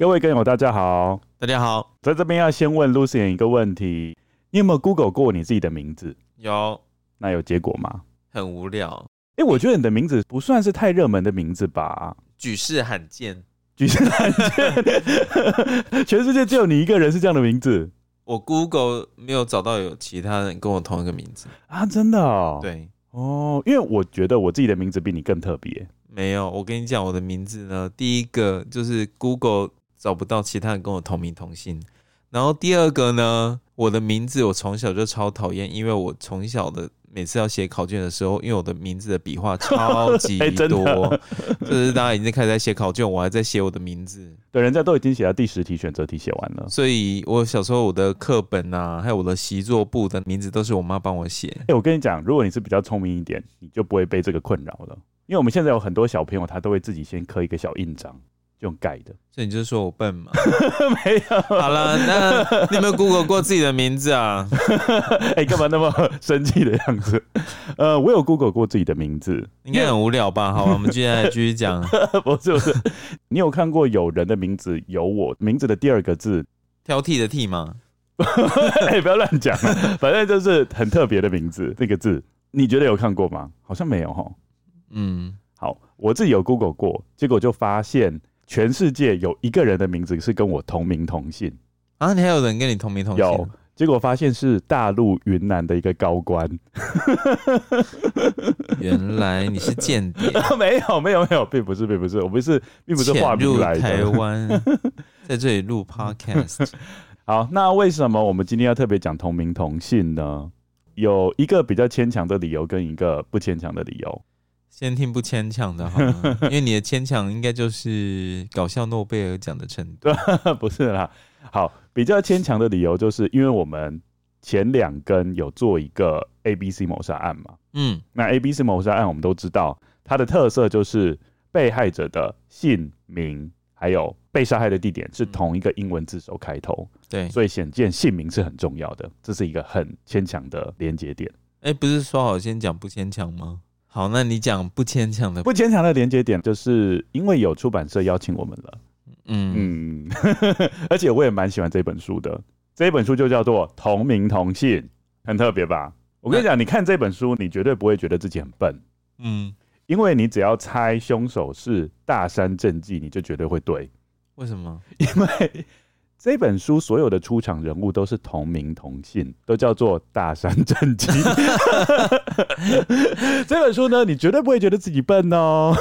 各位根友，大家好，大家好，在这边要先问 Lucien 一个问题：你有没有 Google 过你自己的名字？有，那有结果吗？很无聊。哎、欸，我觉得你的名字不算是太热门的名字吧？举世罕见，举世罕见，全世界只有你一个人是这样的名字。我 Google 没有找到有其他人跟我同一个名字啊！真的哦？对哦，因为我觉得我自己的名字比你更特别。没有，我跟你讲，我的名字呢，第一个就是 Google。找不到其他人跟我同名同姓，然后第二个呢，我的名字我从小就超讨厌，因为我从小的每次要写考卷的时候，因为我的名字的笔画超级 多，欸、就是大家已经开始在写考卷，我还在写我的名字。对，人家都已经写到第十题选择题写完了，所以我小时候我的课本啊，还有我的习作簿的名字都是我妈帮我写。哎、欸，我跟你讲，如果你是比较聪明一点，你就不会被这个困扰了，因为我们现在有很多小朋友，他都会自己先刻一个小印章。用改的，所以你就说我笨嘛？没有。好了，那 你有没有 Google 过自己的名字啊？哎、欸，干嘛那么生气的样子？呃，我有 Google 过自己的名字，应该很无聊吧？好，我们接下来继续讲。不是不是，你有看过有人的名字有我名字的第二个字挑剔的剔吗？哎、欸，不要乱讲，反正就是很特别的名字，那个字，你觉得有看过吗？好像没有哈。嗯，好，我自己有 Google 过，结果就发现。全世界有一个人的名字是跟我同名同姓啊！你还有人跟你同名同姓？有，结果发现是大陆云南的一个高官。原来你是间谍？没有，没有，没有，并不是，并不是，我不是，并不是化名来的。台湾，在这里录 Podcast。好，那为什么我们今天要特别讲同名同姓呢？有一个比较牵强的理由，跟一个不牵强的理由。先听不牵强的好吗？因为你的牵强应该就是搞笑诺贝尔奖的程度，不是啦。好，比较牵强的理由就是因为我们前两根有做一个 A B C 谋杀案嘛。嗯，那 A B C 谋杀案我们都知道，它的特色就是被害者的姓名还有被杀害的地点是同一个英文字首开头。对，所以显见姓名是很重要的，这是一个很牵强的连结点。哎、欸，不是说好先讲不牵强吗？好，那你讲不牵强的，不牵强的连接点，就是因为有出版社邀请我们了，嗯嗯，而且我也蛮喜欢这本书的，这本书就叫做《同名同姓》，很特别吧？我跟你讲，你看这本书，你绝对不会觉得自己很笨，嗯，因为你只要猜凶手是大山正纪，你就绝对会对。为什么？因为。这本书所有的出场人物都是同名同姓，都叫做大山正纪。这本书呢，你绝对不会觉得自己笨哦。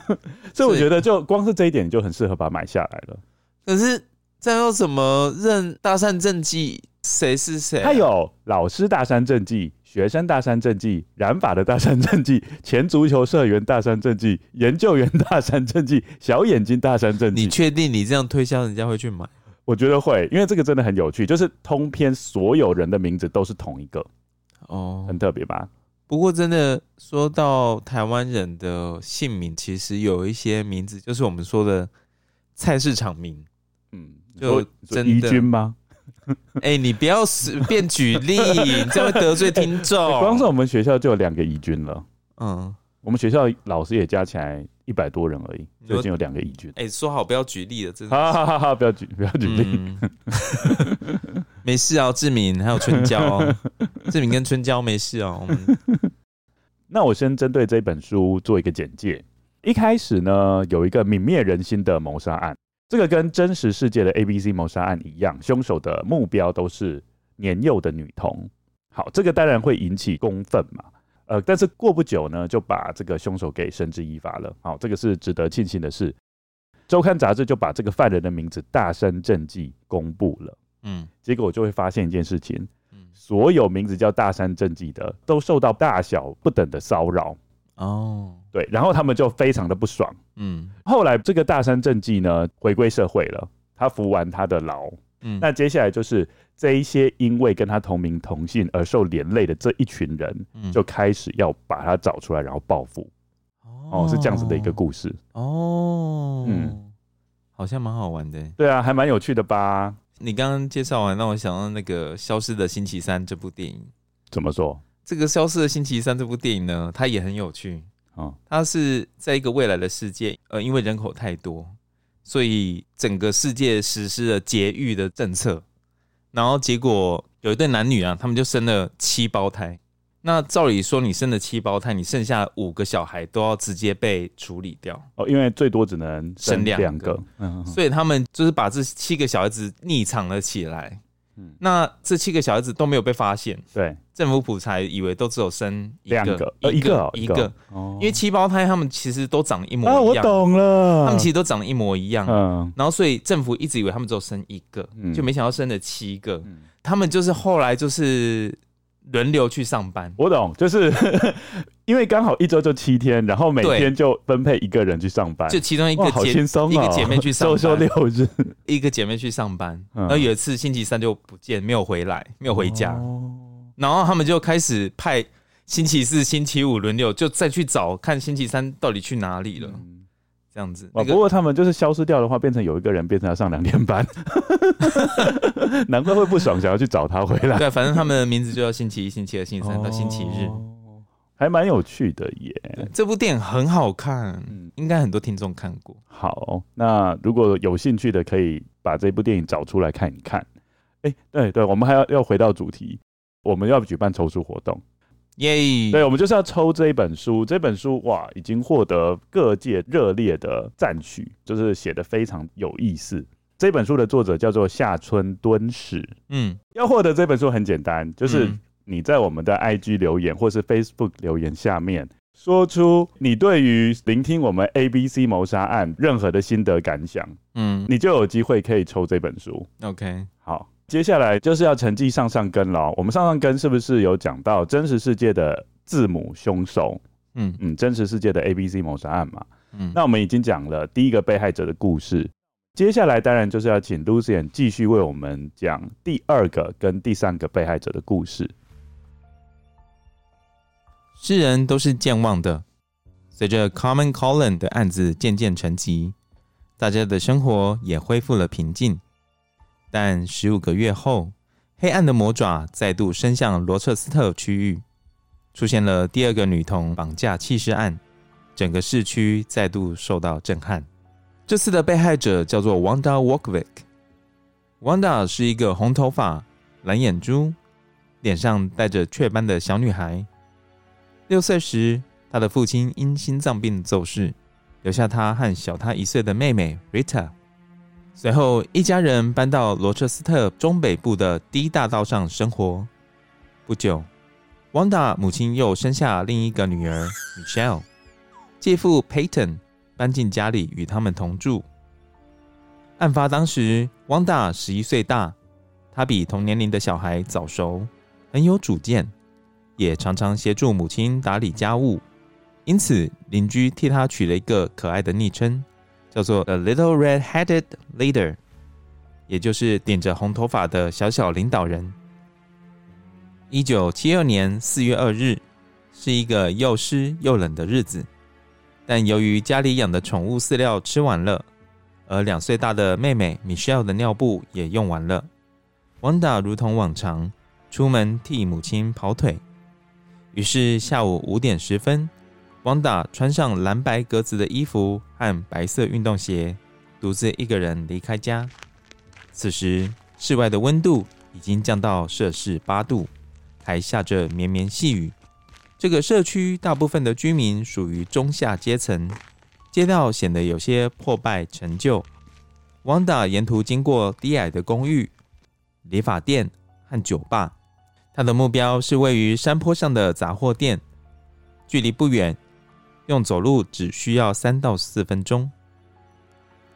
所以我觉得，就光是这一点，你就很适合把它买下来了。可是，这要怎么认大山正纪？谁是谁？他有老师大山正纪、学生大山正纪、染发的大山正纪、前足球社员大山正纪、研究员大山正纪、小眼睛大山正纪。你确定你这样推销，人家会去买？我觉得会，因为这个真的很有趣，就是通篇所有人的名字都是同一个，哦，很特别吧？不过真的说到台湾人的姓名，其实有一些名字就是我们说的菜市场名，嗯，就真的宜君吗？哎、欸，你不要随 便举例，你这样会得罪听众。光是我们学校就有两个宜君了，嗯。我们学校老师也加起来一百多人而已，就已经有两个宜君。哎、欸，说好不要举例了，真的。好不要举，不要举例。嗯、没事啊，志明还有春娇、哦，志明跟春娇没事哦。那我先针对这本书做一个简介。一开始呢，有一个泯灭人心的谋杀案，这个跟真实世界的 ABC 谋杀案一样，凶手的目标都是年幼的女童。好，这个当然会引起公愤嘛。呃，但是过不久呢，就把这个凶手给绳之以法了。好，这个是值得庆幸的事。周刊杂志就把这个犯人的名字大山正纪公布了。嗯，结果我就会发现一件事情，嗯，所有名字叫大山正纪的都受到大小不等的骚扰。哦，对，然后他们就非常的不爽。嗯，后来这个大山正纪呢回归社会了，他服完他的牢。嗯，那接下来就是这一些因为跟他同名同姓而受连累的这一群人，嗯就开始要把他找出来，然后报复。哦，是这样子的一个故事。哦，嗯，好像蛮好玩的。对啊，还蛮有趣的吧？你刚刚介绍完，让我想到那个《消失的星期三》这部电影。怎么说？这个《消失的星期三》这部电影呢，它也很有趣。哦，它是在一个未来的世界，呃，因为人口太多，所以整个世界实施了节育的政策。然后结果有一对男女啊，他们就生了七胞胎。那照理说，你生了七胞胎，你剩下五个小孩都要直接被处理掉。哦，因为最多只能生两个，两个。嗯，所以他们就是把这七个小孩子匿藏了起来。嗯，那这七个小孩子都没有被发现，对，政府普才以为都只有生一个两个，呃，一个一个，哦，因为七胞胎他们其实都长得一模一样，啊，我懂了，他们其实都长得一模一样，嗯，然后所以政府一直以为他们只有生一个，嗯。就没想到生了七个，嗯。他们就是后来就是。轮流去上班，我懂，就是 因为刚好一周就七天，然后每天就分配一个人去上班，就其中一个姐、哦、一个姐妹去上班，周休六日，一个姐妹去上班，嗯、然后有一次星期三就不见，没有回来，没有回家，哦、然后他们就开始派星期四、星期五轮流，就再去找看星期三到底去哪里了。嗯这样子，不过他们就是消失掉的话，变成有一个人变成要上两天班，难怪会不爽，想要去找他回来。对，反正他们的名字就叫星期一、星期二、星期三到星期日，还蛮有趣的耶。这部电影很好看，嗯，应该很多听众看过。好，那如果有兴趣的，可以把这部电影找出来看一看。哎，对对，我们还要要回到主题，我们要举办抽书活动。耶！对，我们就是要抽这一本书。这本书哇，已经获得各界热烈的赞许，就是写的非常有意思。这本书的作者叫做夏村敦史。嗯，要获得这本书很简单，就是你在我们的 IG 留言或是 Facebook 留言下面，说出你对于聆听我们 ABC 谋杀案任何的心得感想，嗯，你就有机会可以抽这本书。OK，好。接下来就是要成绩上上根了。我们上上根是不是有讲到真实世界的字母凶手？嗯嗯，真实世界的 ABC 谋杀案嘛。嗯，那我们已经讲了第一个被害者的故事。接下来当然就是要请 Lucien 继续为我们讲第二个跟第三个被害者的故事。世人都是健忘的，随着 Common Colin 的案子渐渐沉寂，大家的生活也恢复了平静。但十五个月后，黑暗的魔爪再度伸向罗彻斯特区域，出现了第二个女童绑架弃尸案，整个市区再度受到震撼。这次的被害者叫做 Wanda Walkwick。Wanda 是一个红头发、蓝眼珠、脸上带着雀斑的小女孩。六岁时，他的父亲因心脏病骤逝，留下他和小他一岁的妹妹 Rita。随后，一家人搬到罗彻斯特中北部的第一大道上生活。不久，汪达母亲又生下另一个女儿 Michelle，继父 Peyton 搬进家里与他们同住。案发当时，汪达十一岁大，他比同年龄的小孩早熟，很有主见，也常常协助母亲打理家务，因此邻居替他取了一个可爱的昵称。叫做 A Little Red-Headed Leader，也就是点着红头发的小小领导人。一九七二年四月二日是一个又湿又冷的日子，但由于家里养的宠物饲料吃完了，而两岁大的妹妹 Michelle 的尿布也用完了，Wanda 如同往常出门替母亲跑腿。于是下午五点十分。汪达穿上蓝白格子的衣服和白色运动鞋，独自一个人离开家。此时，室外的温度已经降到摄氏八度，还下着绵绵细雨。这个社区大部分的居民属于中下阶层，街道显得有些破败陈旧。汪达沿途经过低矮的公寓、理发店和酒吧，他的目标是位于山坡上的杂货店，距离不远。用走路只需要三到四分钟。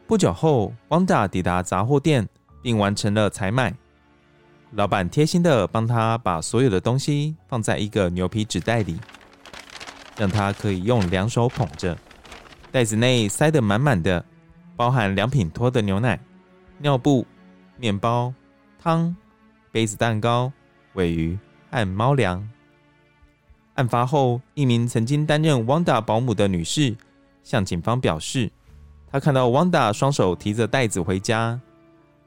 不久后，汪达抵达杂货店，并完成了采买。老板贴心地帮他把所有的东西放在一个牛皮纸袋里，让他可以用两手捧着。袋子内塞得满满的，包含良品托的牛奶、尿布、面包、汤、杯子蛋糕、鮪鱼和猫粮。案发后，一名曾经担任 Wanda 保姆的女士向警方表示，她看到 Wanda 双手提着袋子回家，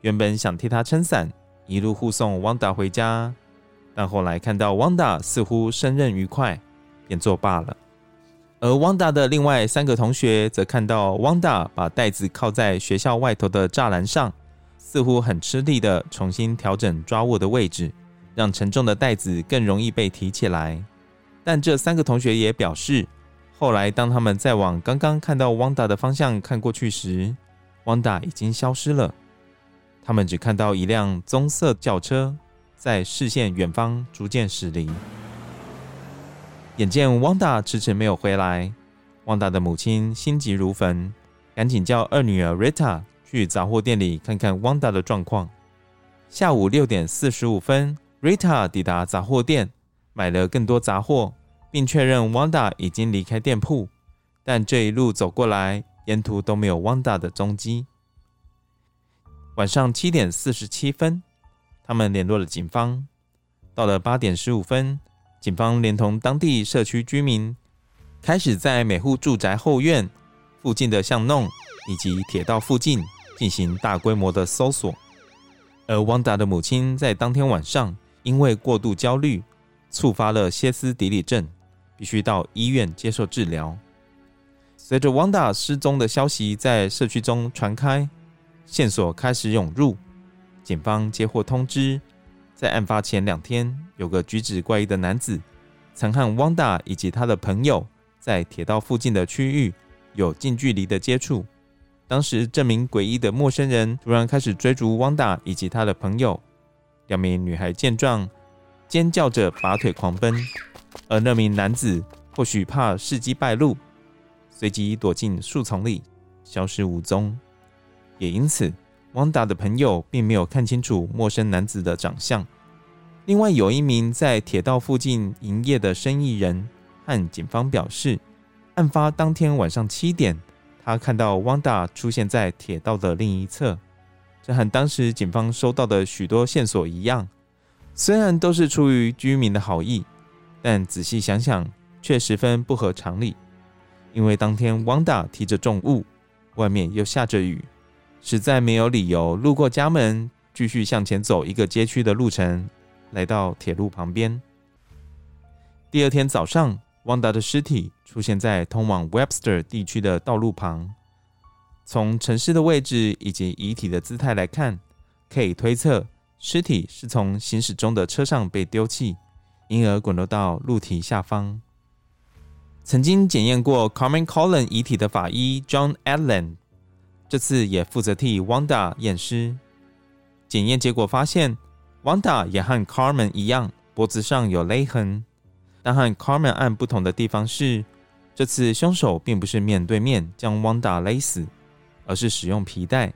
原本想替她撑伞，一路护送 Wanda 回家，但后来看到 Wanda 似乎胜任愉快，便作罢了。而 Wanda 的另外三个同学则看到 Wanda 把袋子靠在学校外头的栅栏上，似乎很吃力地重新调整抓握的位置，让沉重的袋子更容易被提起来。但这三个同学也表示，后来当他们再往刚刚看到汪达的方向看过去时，汪达已经消失了。他们只看到一辆棕色轿车在视线远方逐渐驶离。眼见汪达迟迟没有回来，汪达的母亲心急如焚，赶紧叫二女儿 Rita 去杂货店里看看汪达的状况。下午六点四十五分，Rita 抵达杂货店。买了更多杂货，并确认 Wanda 已经离开店铺，但这一路走过来，沿途都没有 Wanda 的踪迹。晚上七点四十七分，他们联络了警方。到了八点十五分，警方连同当地社区居民，开始在每户住宅后院、附近的巷弄以及铁道附近进行大规模的搜索。而 Wanda 的母亲在当天晚上因为过度焦虑。触发了歇斯底里症，必须到医院接受治疗。随着汪达失踪的消息在社区中传开，线索开始涌入。警方接获通知，在案发前两天，有个举止怪异的男子曾和汪达以及他的朋友在铁道附近的区域有近距离的接触。当时，这名诡异的陌生人突然开始追逐汪达以及他的朋友。两名女孩见状。尖叫着拔腿狂奔，而那名男子或许怕事迹败露，随即躲进树丛里，消失无踪。也因此，汪达的朋友并没有看清楚陌生男子的长相。另外，有一名在铁道附近营业的生意人和警方表示，案发当天晚上七点，他看到汪达出现在铁道的另一侧。这和当时警方收到的许多线索一样。虽然都是出于居民的好意，但仔细想想却十分不合常理。因为当天汪达提着重物，外面又下着雨，实在没有理由路过家门，继续向前走一个街区的路程，来到铁路旁边。第二天早上，汪达的尸体出现在通往 Webster 地区的道路旁。从陈尸的位置以及遗体的姿态来看，可以推测。尸体是从行驶中的车上被丢弃，因而滚落到路堤下方。曾经检验过 Carmen Collen 遗体的法医 John Allen，这次也负责替 Wanda 验尸。检验结果发现，Wanda 也和 Carmen 一样，脖子上有勒痕。但和 Carmen 案不同的地方是，这次凶手并不是面对面将 Wanda 勒死，而是使用皮带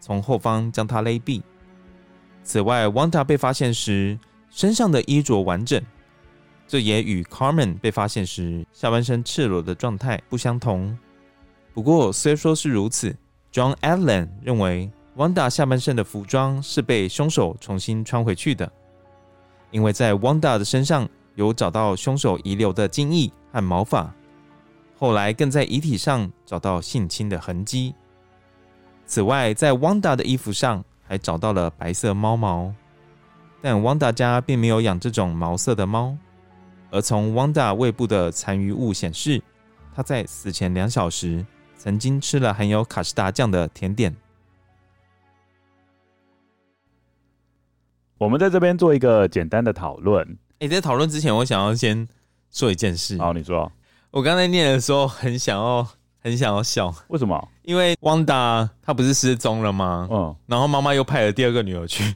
从后方将她勒毙。此外，，Wanda 被发现时身上的衣着完整，这也与 Carmen 被发现时下半身赤裸的状态不相同。不过，虽说是如此，John Allen 认为 Wanda 下半身的服装是被凶手重新穿回去的，因为在 Wanda 的身上有找到凶手遗留的精液和毛发，后来更在遗体上找到性侵的痕迹。此外，在汪达的衣服上，还找到了白色猫毛，但汪达家并没有养这种毛色的猫。而从汪达胃部的残余物显示，他在死前两小时曾经吃了含有卡士达酱的甜点。我们在这边做一个简单的讨论。诶，在讨论之前，我想要先说一件事。好，你说。我刚才念的时候，很想要。很想要笑，为什么？因为汪达他不是失踪了吗？嗯，然后妈妈又派了第二个女儿去。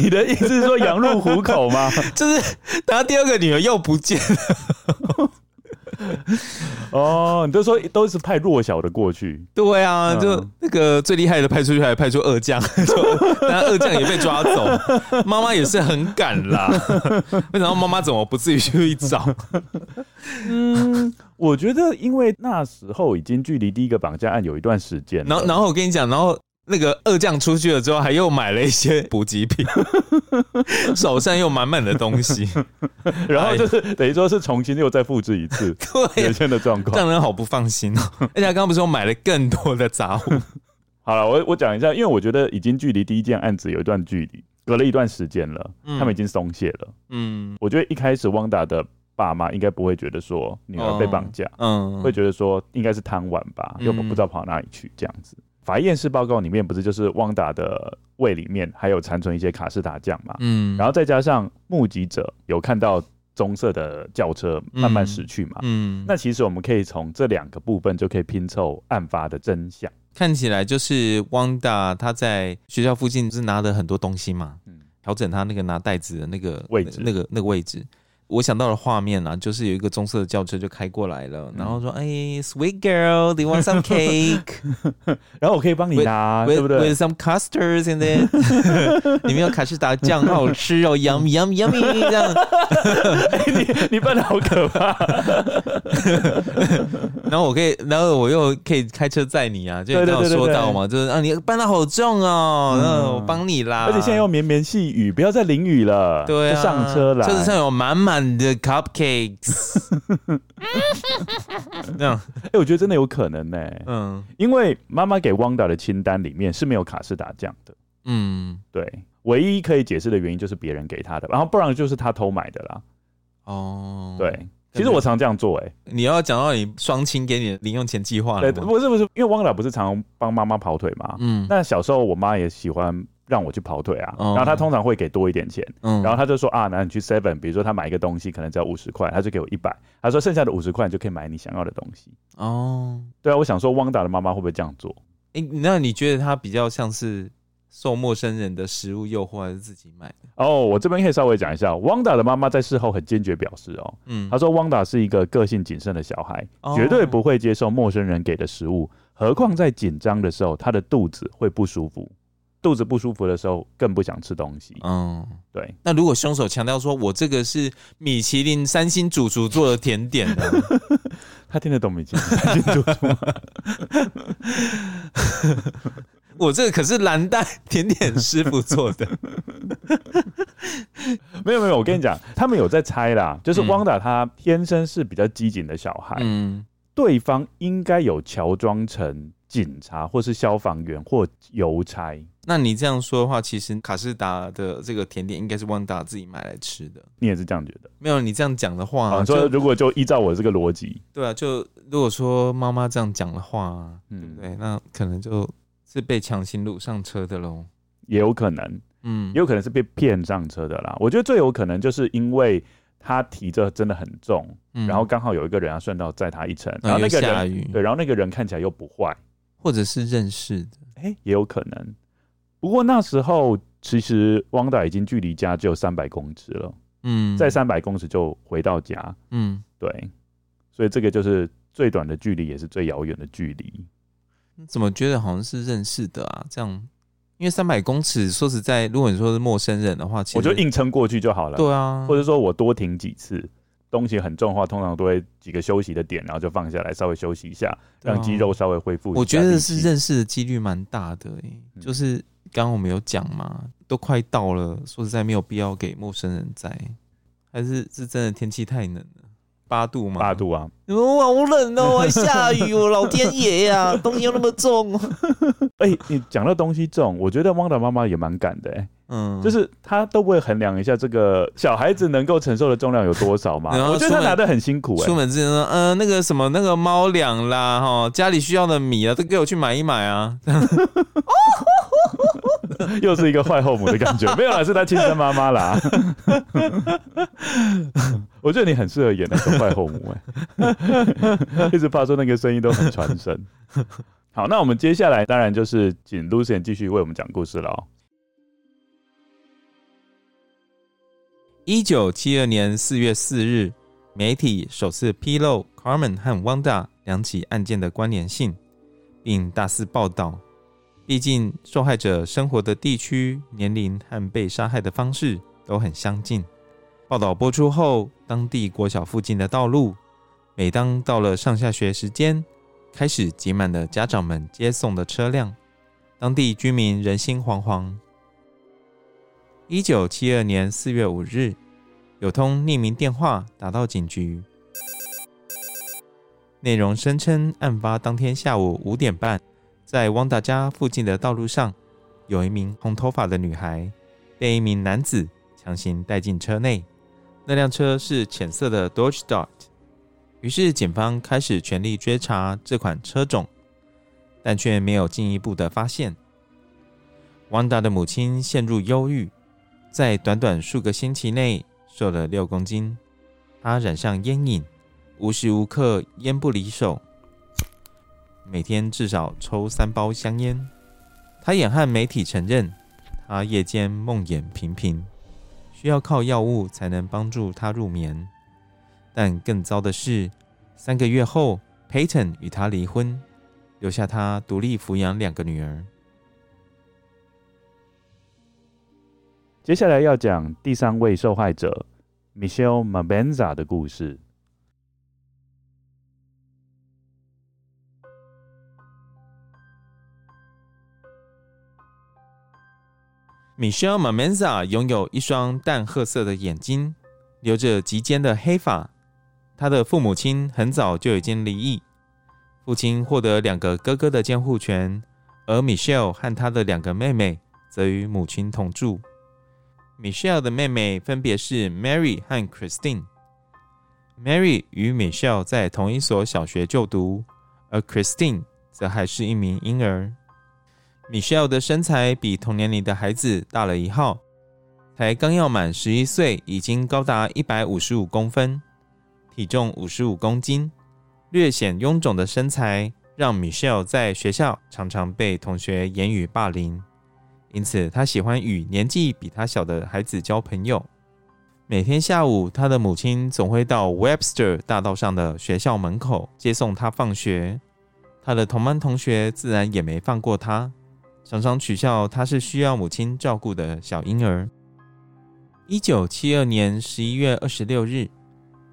你的意思是说羊入虎口吗？就是他第二个女儿又不见了。哦，你都说都是派弱小的过去，对啊，就那个最厉害的派出去，还派出二将，但二将也被抓走，妈妈也是很赶啦。为什么妈妈怎么不自己去找？嗯，我觉得因为那时候已经距离第一个绑架案有一段时间，然后然后我跟你讲，然后那个二将出去了之后，还又买了一些 补给品，手上又满满的东西，然后就是等于说是重新又再复制一次原先的状况，让人好不放心哦。而且他刚刚不是说买了更多的杂物？好了，我我讲一下，因为我觉得已经距离第一件案子有一段距离，隔了一段时间了，嗯、他们已经松懈了。嗯，我觉得一开始汪达的爸妈应该不会觉得说女儿被绑架，嗯，会觉得说应该是贪玩吧，又不知道跑哪里去这样子。法医验尸报告里面不是就是汪达的胃里面还有残存一些卡士达酱嘛？嗯，然后再加上目击者有看到棕色的轿车慢慢驶去嘛？嗯，嗯，那其实我们可以从这两个部分就可以拼凑案发的真相。看起来就是汪达他在学校附近是拿了很多东西嘛，嗯，调整他那个拿袋子的那个位置，那个那个位置。我想到的画面啊，就是有一个棕色的轿车就开过来了，嗯、然后说：“哎，Sweet girl，do you want some cake？” 然后我可以帮你拿，with, 对不对？With some custards in it，里面有卡士达酱，好吃哦，yum yum yummy，这样。欸、你你扮的好可怕。然后我可以，然后我又可以开车载你啊，就刚刚说到嘛，就是啊，你搬的好重哦，我帮你啦。而且现在又绵绵细雨，不要再淋雨了，对、啊，上车了。车子上有满满。的 cupcakes，这样，哎，我觉得真的有可能呢。嗯，因为妈妈给汪达的清单里面是没有卡士达酱的。嗯，对，唯一可以解释的原因就是别人给他的，然后不然就是他偷买的啦。哦，对，其实我常这样做。哎，你要讲到你双亲给你的零用钱计划了？对，不是不是，因为汪达不是常帮妈妈跑腿嘛。嗯，那小时候我妈也喜欢。让我去跑腿啊，然后他通常会给多一点钱，然后他就说啊，那你去 Seven，比如说他买一个东西可能只要五十块，他就给我一百，他说剩下的五十块你就可以买你想要的东西。哦，对啊，我想说汪达的妈妈会不会这样做？诶，那你觉得他比较像是受陌生人的食物诱惑，还是自己买的？哦，我这边可以稍微讲一下，汪达的妈妈在事后很坚决表示哦，嗯，他说汪达是一个个性谨慎的小孩，绝对不会接受陌生人给的食物，何况在紧张的时候，他的肚子会不舒服。肚子不舒服的时候，更不想吃东西。嗯，对。那如果凶手强调说，我这个是米其林三星主厨做的甜点呢？他听得懂米其林三星主厨吗？我这个可是蓝带甜点师傅做的。没有没有，我跟你讲，他们有在猜啦。就是汪达他天生是比较机警的小孩，嗯，对方应该有乔装成警察，或是消防员，或邮差。那你这样说的话，其实卡士达的这个甜点应该是旺达自己买来吃的。你也是这样觉得？没有，你这样讲的话，啊，说如果就依照我这个逻辑，对啊，就如果说妈妈这样讲的话，嗯，对，那可能就是被强行掳上车的喽。也有可能，嗯，也有可能是被骗上车的啦。我觉得最有可能就是因为他提着真的很重，嗯，然后刚好有一个人要顺道载他一程，然后那个人对，然后那个人看起来又不坏，或者是认识的，哎，欸，也有可能。不过那时候其实汪达已经距离家只有三百公尺了，嗯，在三百公尺就回到家，嗯，对，所以这个就是最短的距离，也是最遥远的距离。怎么觉得好像是认识的啊？这样，因为三百公尺，说实在，如果你说是陌生人的话，其实我就硬撑过去就好了。对啊，或者说我多停几次，东西很重的话，通常都会几个休息的点，然后就放下来，稍微休息一下，让肌肉稍微恢复。我觉得是认识的几率蛮大的，欸，就是。刚刚我们有讲嘛，都快到了，说实在没有必要给陌生人载，还是是真的天气太冷了，八度吗？八度啊！哦，好冷哦，还下雨哦，老天爷呀，啊，东西又那么重。哎，欸，你讲到东西重，我觉得汪达妈妈也蛮敢的，欸，嗯，就是他都不会衡量一下这个小孩子能够承受的重量有多少嘛？我觉得他拿的很辛苦，欸，出门之前说，嗯，呃，那个什么那个猫粮啦，哈，家里需要的米啊，都给我去买一买啊。又是一个坏后母的感觉，没有啦，是他亲生妈妈啦。我觉得你很适合演那个坏后母，哎，一直发出那个声音都很传神。好，那我们接下来当然就是请 Lucien 继续为我们讲故事了哦。一九七二年四月四日，媒体首次披露 Carmen 和 Wanda 两起案件的关联性，并大肆报道。毕竟，受害者生活的地区、年龄和被杀害的方式都很相近。报道播出后，当地国小附近的道路，每当到了上下学时间，开始挤满了家长们接送的车辆。当地居民人心惶惶。一九七二年四月五日，有通匿名电话打到警局，内容声称案发当天下午五点半，在汪达家附近的道路上，有一名红头发的女孩被一名男子强行带进车内，那辆车是浅色的 Dodge Dart。于是警方开始全力追查这款车种，但却没有进一步的发现。汪达的母亲陷入忧郁，在短短数个星期内瘦了六公斤。他染上烟瘾，无时无刻烟不离手，每天至少抽三包香烟。他也和媒体承认，他夜间梦魇频频，需要靠药物才能帮助他入眠。但更糟的是，三个月后，Peyton 与他离婚，留下他独立抚养两个女儿。接下来要讲第三位受害者 Michelle Mabenza 的故事。Michelle Mabenza 拥有一双淡褐色的眼睛，留着及肩的黑发。他的父母亲很早就已经离异，父亲获得两个哥哥的监护权，而 Michelle 和他的两个妹妹则与母亲同住。Michelle 的妹妹分别是 Mary 和 Christine。Mary 与 Michelle 在同一所小学就读，而 Christine 则还是一名婴儿。Michelle 的身材比同年龄的孩子大了一号，才刚要满十一岁，已经高达一百五十五公分。体重五十五公斤，略显臃肿的身材让 Michelle 在学校常常被同学言语霸凌，因此他喜欢与年纪比他小的孩子交朋友。每天下午，他的母亲总会到 Webster 大道上的学校门口接送他放学。他的同班同学自然也没放过他，常常取笑他是需要母亲照顾的小婴儿。一九七二年十一月二十六日。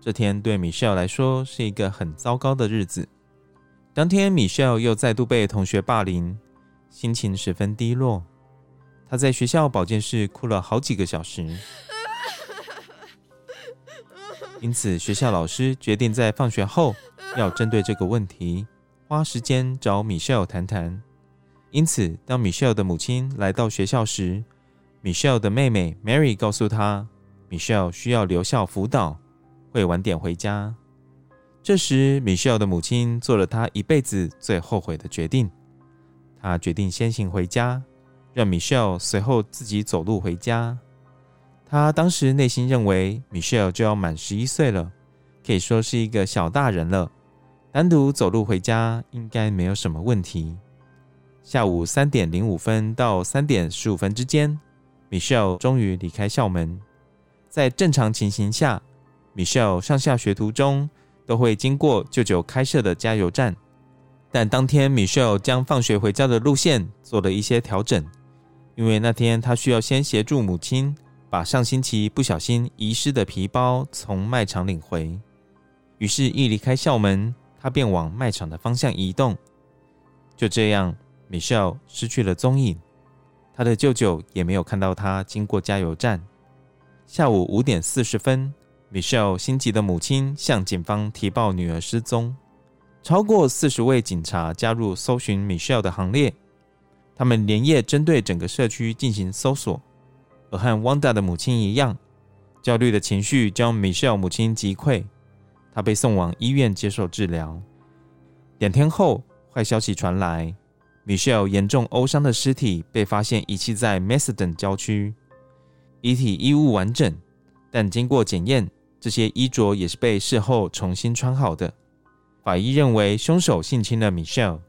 这天对 Michelle 来说是一个很糟糕的日子。当天，Michelle 又再度被同学霸凌，心情十分低落。她在学校保健室哭了好几个小时。因此，学校老师决定在放学后要针对这个问题，花时间找 Michelle 谈谈。因此，当 Michelle 的母亲来到学校时，Michelle 的妹妹 Mary 告诉她，Michelle 需要留校辅导。会晚点回家。这时，Michelle 的母亲做了她一辈子最后悔的决定。她决定先行回家，让 Michelle 随后自己走路回家。她当时内心认为，Michelle 就要满十一岁了，可以说是一个小大人了，单独走路回家应该没有什么问题。下午三点零五分到三点十五分之间，Michelle 终于离开校门。在正常情形下，Michelle 上下学途中都会经过舅舅开设的加油站，但当天 Michelle 将放学回家的路线做了一些调整，因为那天他需要先协助母亲把上星期不小心遗失的皮包从卖场领回。于是，一离开校门，他便往卖场的方向移动。就这样，Michelle 失去了踪影，她的舅舅也没有看到她经过加油站。下午五点四十分。Michelle 心急的母亲向警方提报女儿失踪，超过四十位警察加入搜寻 Michelle 的行列。他们连夜针对整个社区进行搜索，而和 Wanda 的母亲一样，焦虑的情绪将 Michelle 母亲击溃，她被送往医院接受治疗。两天后，坏消息传来，Michelle 严重殴伤的尸体被发现遗弃在 Macedon 郊区，遗体衣物完整，但经过检验。这些衣着也是被事后重新穿好的。法医认为凶手性侵了 Michelle，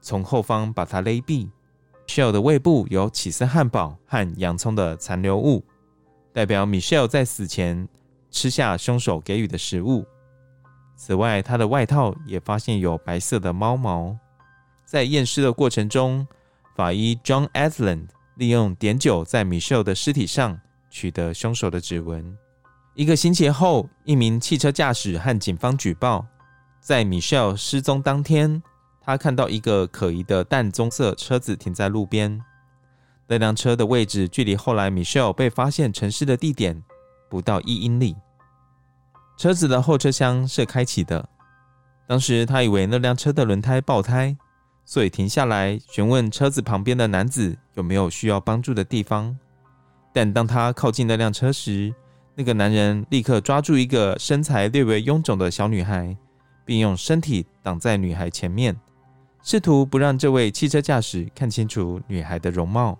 从后方把她勒毙。Shell 的胃部有起司汉堡和洋葱的残留物，代表 Michelle 在死前吃下凶手给予的食物。此外，她的外套也发现有白色的猫毛。在验尸的过程中，法医 John Asland 利用碘酒在 Michelle 的尸体上取得凶手的指纹。一个星期后，一名汽车驾驶和警方举报，在 Michelle 失踪当天，他看到一个可疑的淡棕色车子停在路边。那辆车的位置距离后来 Michelle 被发现沉尸的地点不到一英里。车子的后车厢是开启的。当时他以为那辆车的轮胎爆胎，所以停下来询问车子旁边的男子有没有需要帮助的地方。但当他靠近那辆车时，那个男人立刻抓住一个身材略微臃肿的小女孩，并用身体挡在女孩前面，试图不让这位汽车驾驶看清楚女孩的容貌。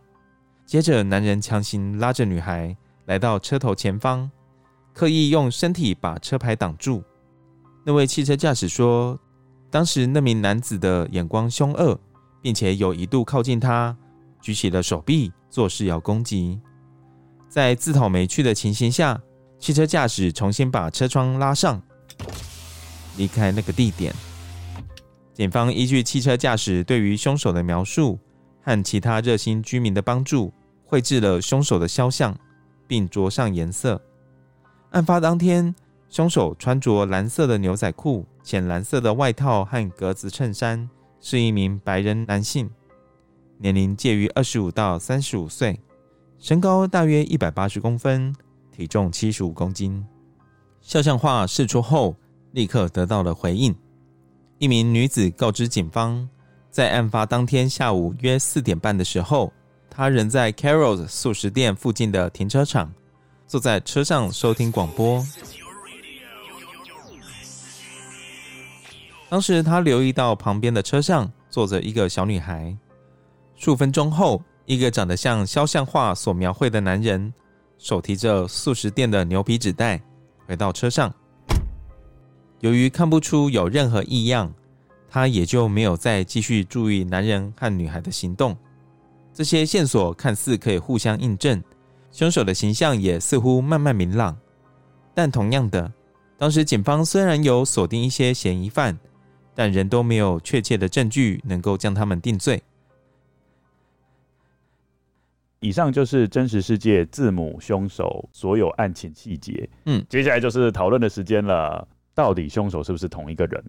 接着，男人强行拉着女孩来到车头前方，刻意用身体把车牌挡住。那位汽车驾驶说，当时那名男子的眼光凶恶，并且有一度靠近他，举起了手臂，作势要攻击。在自讨没趣的情形下，汽车驾驶重新把车窗拉上，离开那个地点。警方依据汽车驾驶对于凶手的描述和其他热心居民的帮助，绘制了凶手的肖像，并着上颜色。案发当天，凶手穿着蓝色的牛仔裤、浅蓝色的外套和格子衬衫，是一名白人男性，年龄介于二十五到三十五岁，身高大约一百八十公分，体重七十五公斤。肖像画释出后，立刻得到了回应。一名女子告知警方，在案发当天下午约四点半的时候，她人在 Carol's 速食店附近的停车场，坐在车上收听广播。当时她留意到旁边的车上坐着一个小女孩。数分钟后，一个长得像肖像画所描绘的男人，手提着速食店的牛皮纸袋，回到车上。由于看不出有任何异样，他也就没有再继续注意男人和女孩的行动。这些线索看似可以互相印证，凶手的形象也似乎慢慢明朗。但同样的，当时警方虽然有锁定一些嫌疑犯，但仍都没有确切的证据能够将他们定罪。以上就是真实世界字母凶手所有案情细节。嗯，接下来就是讨论的时间了。到底凶手是不是同一个人？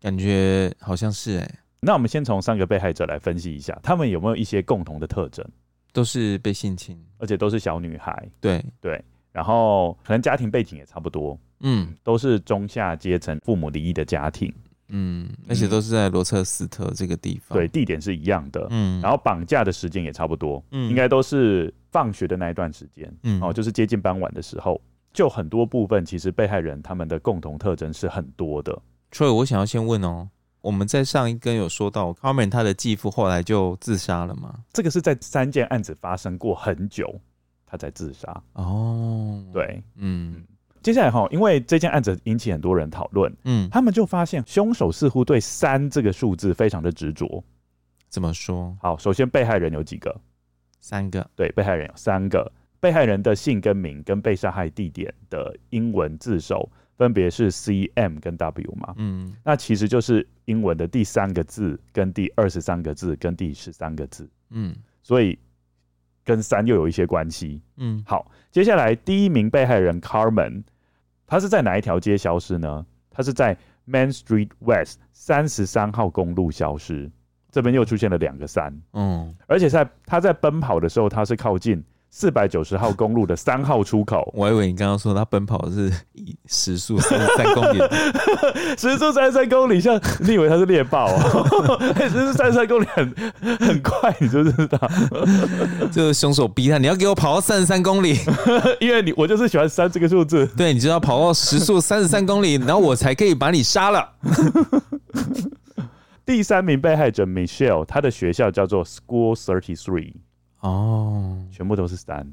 感觉好像是哎。那我们先从三个被害者来分析一下，他们有没有一些共同的特征？都是被性侵，而且都是小女孩。对对，然后可能家庭背景也差不多。嗯，都是中下阶层、父母离异的家庭。嗯，而且都是在罗彻斯特这个地方。对，地点是一样的。嗯，然后绑架的时间也差不多。嗯，应该都是放学的那一段时间。嗯，哦，就是接近傍晚的时候。就很多部分，其实被害人他们的共同特征是很多的。所以，我想要先问哦，我们在上一根有说到，Carmen 他的继父后来就自杀了吗？这个是在三件案子发生过很久，他才自杀。哦，对，嗯。接下来哈，因为这件案子引起很多人讨论，嗯，他们就发现凶手似乎对三这个数字非常的执着。怎么说？好，首先被害人有几个？三个。对，被害人有三个。被害人的姓跟名跟被杀害地点的英文字首分别是 C、M 跟 W 嘛？嗯，那其实就是英文的第三个字跟第二十三个字跟第十三个字。嗯，所以跟三又有一些关系。嗯，好，接下来第一名被害人 Carmen，他是在哪一条街消失呢？他是在 Main Street West 三十三号公路消失。这边又出现了两个三。嗯，而且在他在奔跑的时候，他是靠近。四百九十号公路的三号出口，我以为你刚刚说他奔跑的是以时速三十三公里，时速三十三公里，像你以为他是猎豹啊？时速三十三公里很很快，你就知道，就是凶手逼他，你要给我跑到三十三公里，因为你我就是喜欢三这个数字，对，你就要跑到时速三十三公里，然后我才可以把你杀了。第三名被害者 Michelle，他的学校叫做 School Thirty Three。哦，全部都是三，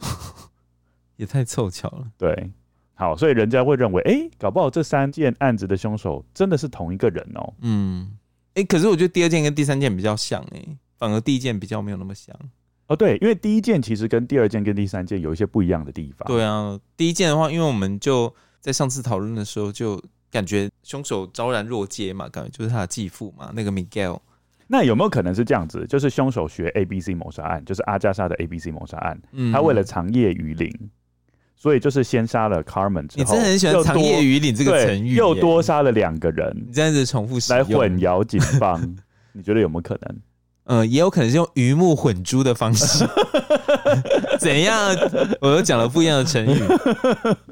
也太凑巧了。对，好，所以人家会认为，哎、欸，搞不好这三件案子的凶手真的是同一个人哦。嗯，哎、欸，可是我觉得第二件跟第三件比较像，哎，反而第一件比较没有那么像。哦，对，因为第一件其实跟第二件跟第三件有一些不一样的地方。对啊，第一件的话，因为我们就在上次讨论的时候就感觉凶手昭然若揭嘛，感觉就是他的继父嘛，那个 Miguel。那有没有可能是这样子？就是凶手学 A B C 谋杀案，就是阿加莎的 A B C 谋杀案。嗯，他为了长夜鱼鳞，所以就是先杀了 Carmen 之后，你真的很喜欢“长夜于林”这个成语，又多杀了两个人，你这样子重复来混淆警方，你觉得有没有可能？嗯，也有可能是用鱼目混珠的方式。怎样？我又讲了不一样的成语，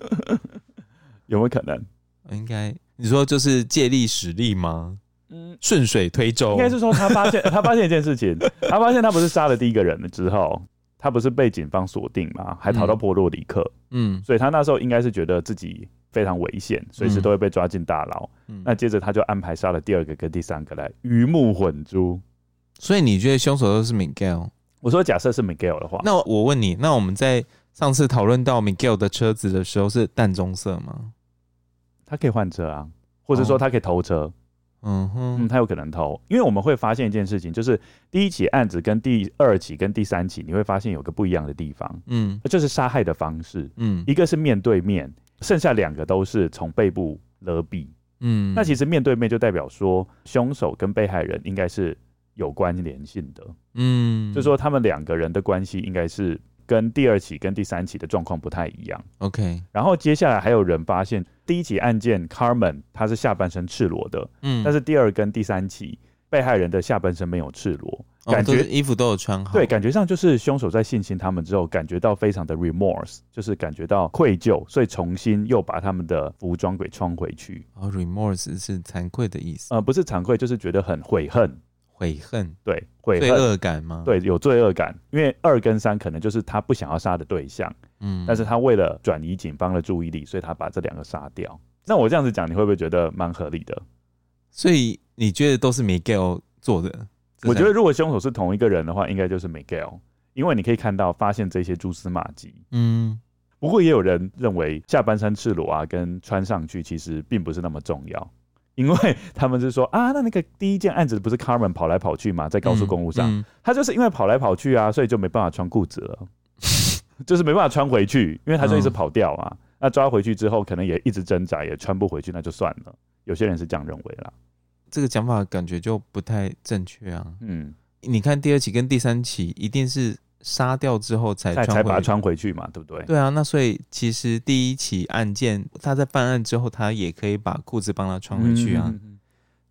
有没有可能？应该你说就是借力使力吗？嗯，顺水推舟。应该是说他发现 他发现一件事情，他发现他不是杀了第一个人了之后，他不是被警方锁定吗？还逃到波洛里克。嗯，所以他那时候应该是觉得自己非常危险，随时都会被抓进大牢。嗯，那接着他就安排杀了第二个跟第三个来鱼目混珠。所以你觉得凶手都是 Miguel？我说假设是 Miguel 的话，那我问你，那我们在上次讨论到 Miguel 的车子的时候是淡棕色吗？他可以换车啊，或者说他可以偷车。嗯哼，嗯，他有可能偷，因为我们会发现一件事情，就是第一起案子跟第二起跟第三起，你会发现有个不一样的地方。嗯，就是杀害的方式。嗯，一个是面对面，剩下两个都是从背部勒毙。嗯，那其实面对面就代表说凶手跟被害人应该是。有关联性的，嗯，就说他们两个人的关系应该是跟第二起跟第三起的状况不太一样。OK，然后接下来还有人发现第一起案件，Carmen 他是下半身赤裸的，嗯，但是第二跟第三起被害人的下半身没有赤裸，感觉衣服都有穿好，对，感觉上就是凶手在性侵他们之后，感觉到非常的 remorse，就是感觉到愧疚，所以重新又把他们的服装给穿回去。哦，remorse 是惭愧的意思，呃，不是惭愧，就是觉得很悔恨。悔恨，对，悔恨，罪恶感吗？对，有罪恶感，因为二跟三可能就是他不想要杀的对象，嗯，但是他为了转移警方的注意力，所以他把这两个杀掉。那我这样子讲，你会不会觉得蛮合理的？所以你觉得都是 Miguel 做的？我觉得如果凶手是同一个人的话，应该就是 Miguel，因为你可以看到发现这些蛛丝马迹。嗯，不过也有人认为下半身赤裸啊，跟穿上去其实并不是那么重要。因为他们是说啊，那那个第一件案子不是 Carmen 跑来跑去嘛，在高速公路上，嗯嗯、他就是因为跑来跑去啊，所以就没办法穿裤子了，就是没办法穿回去，因为他就一直跑掉啊。嗯、那抓回去之后，可能也一直挣扎，也穿不回去，那就算了。有些人是这样认为啦，这个讲法感觉就不太正确啊。嗯，你看第二期跟第三期，一定是。杀掉之后才才把它穿回去嘛，对不对？对啊，那所以其实第一起案件，他在犯案之后，他也可以把裤子帮他穿回去啊，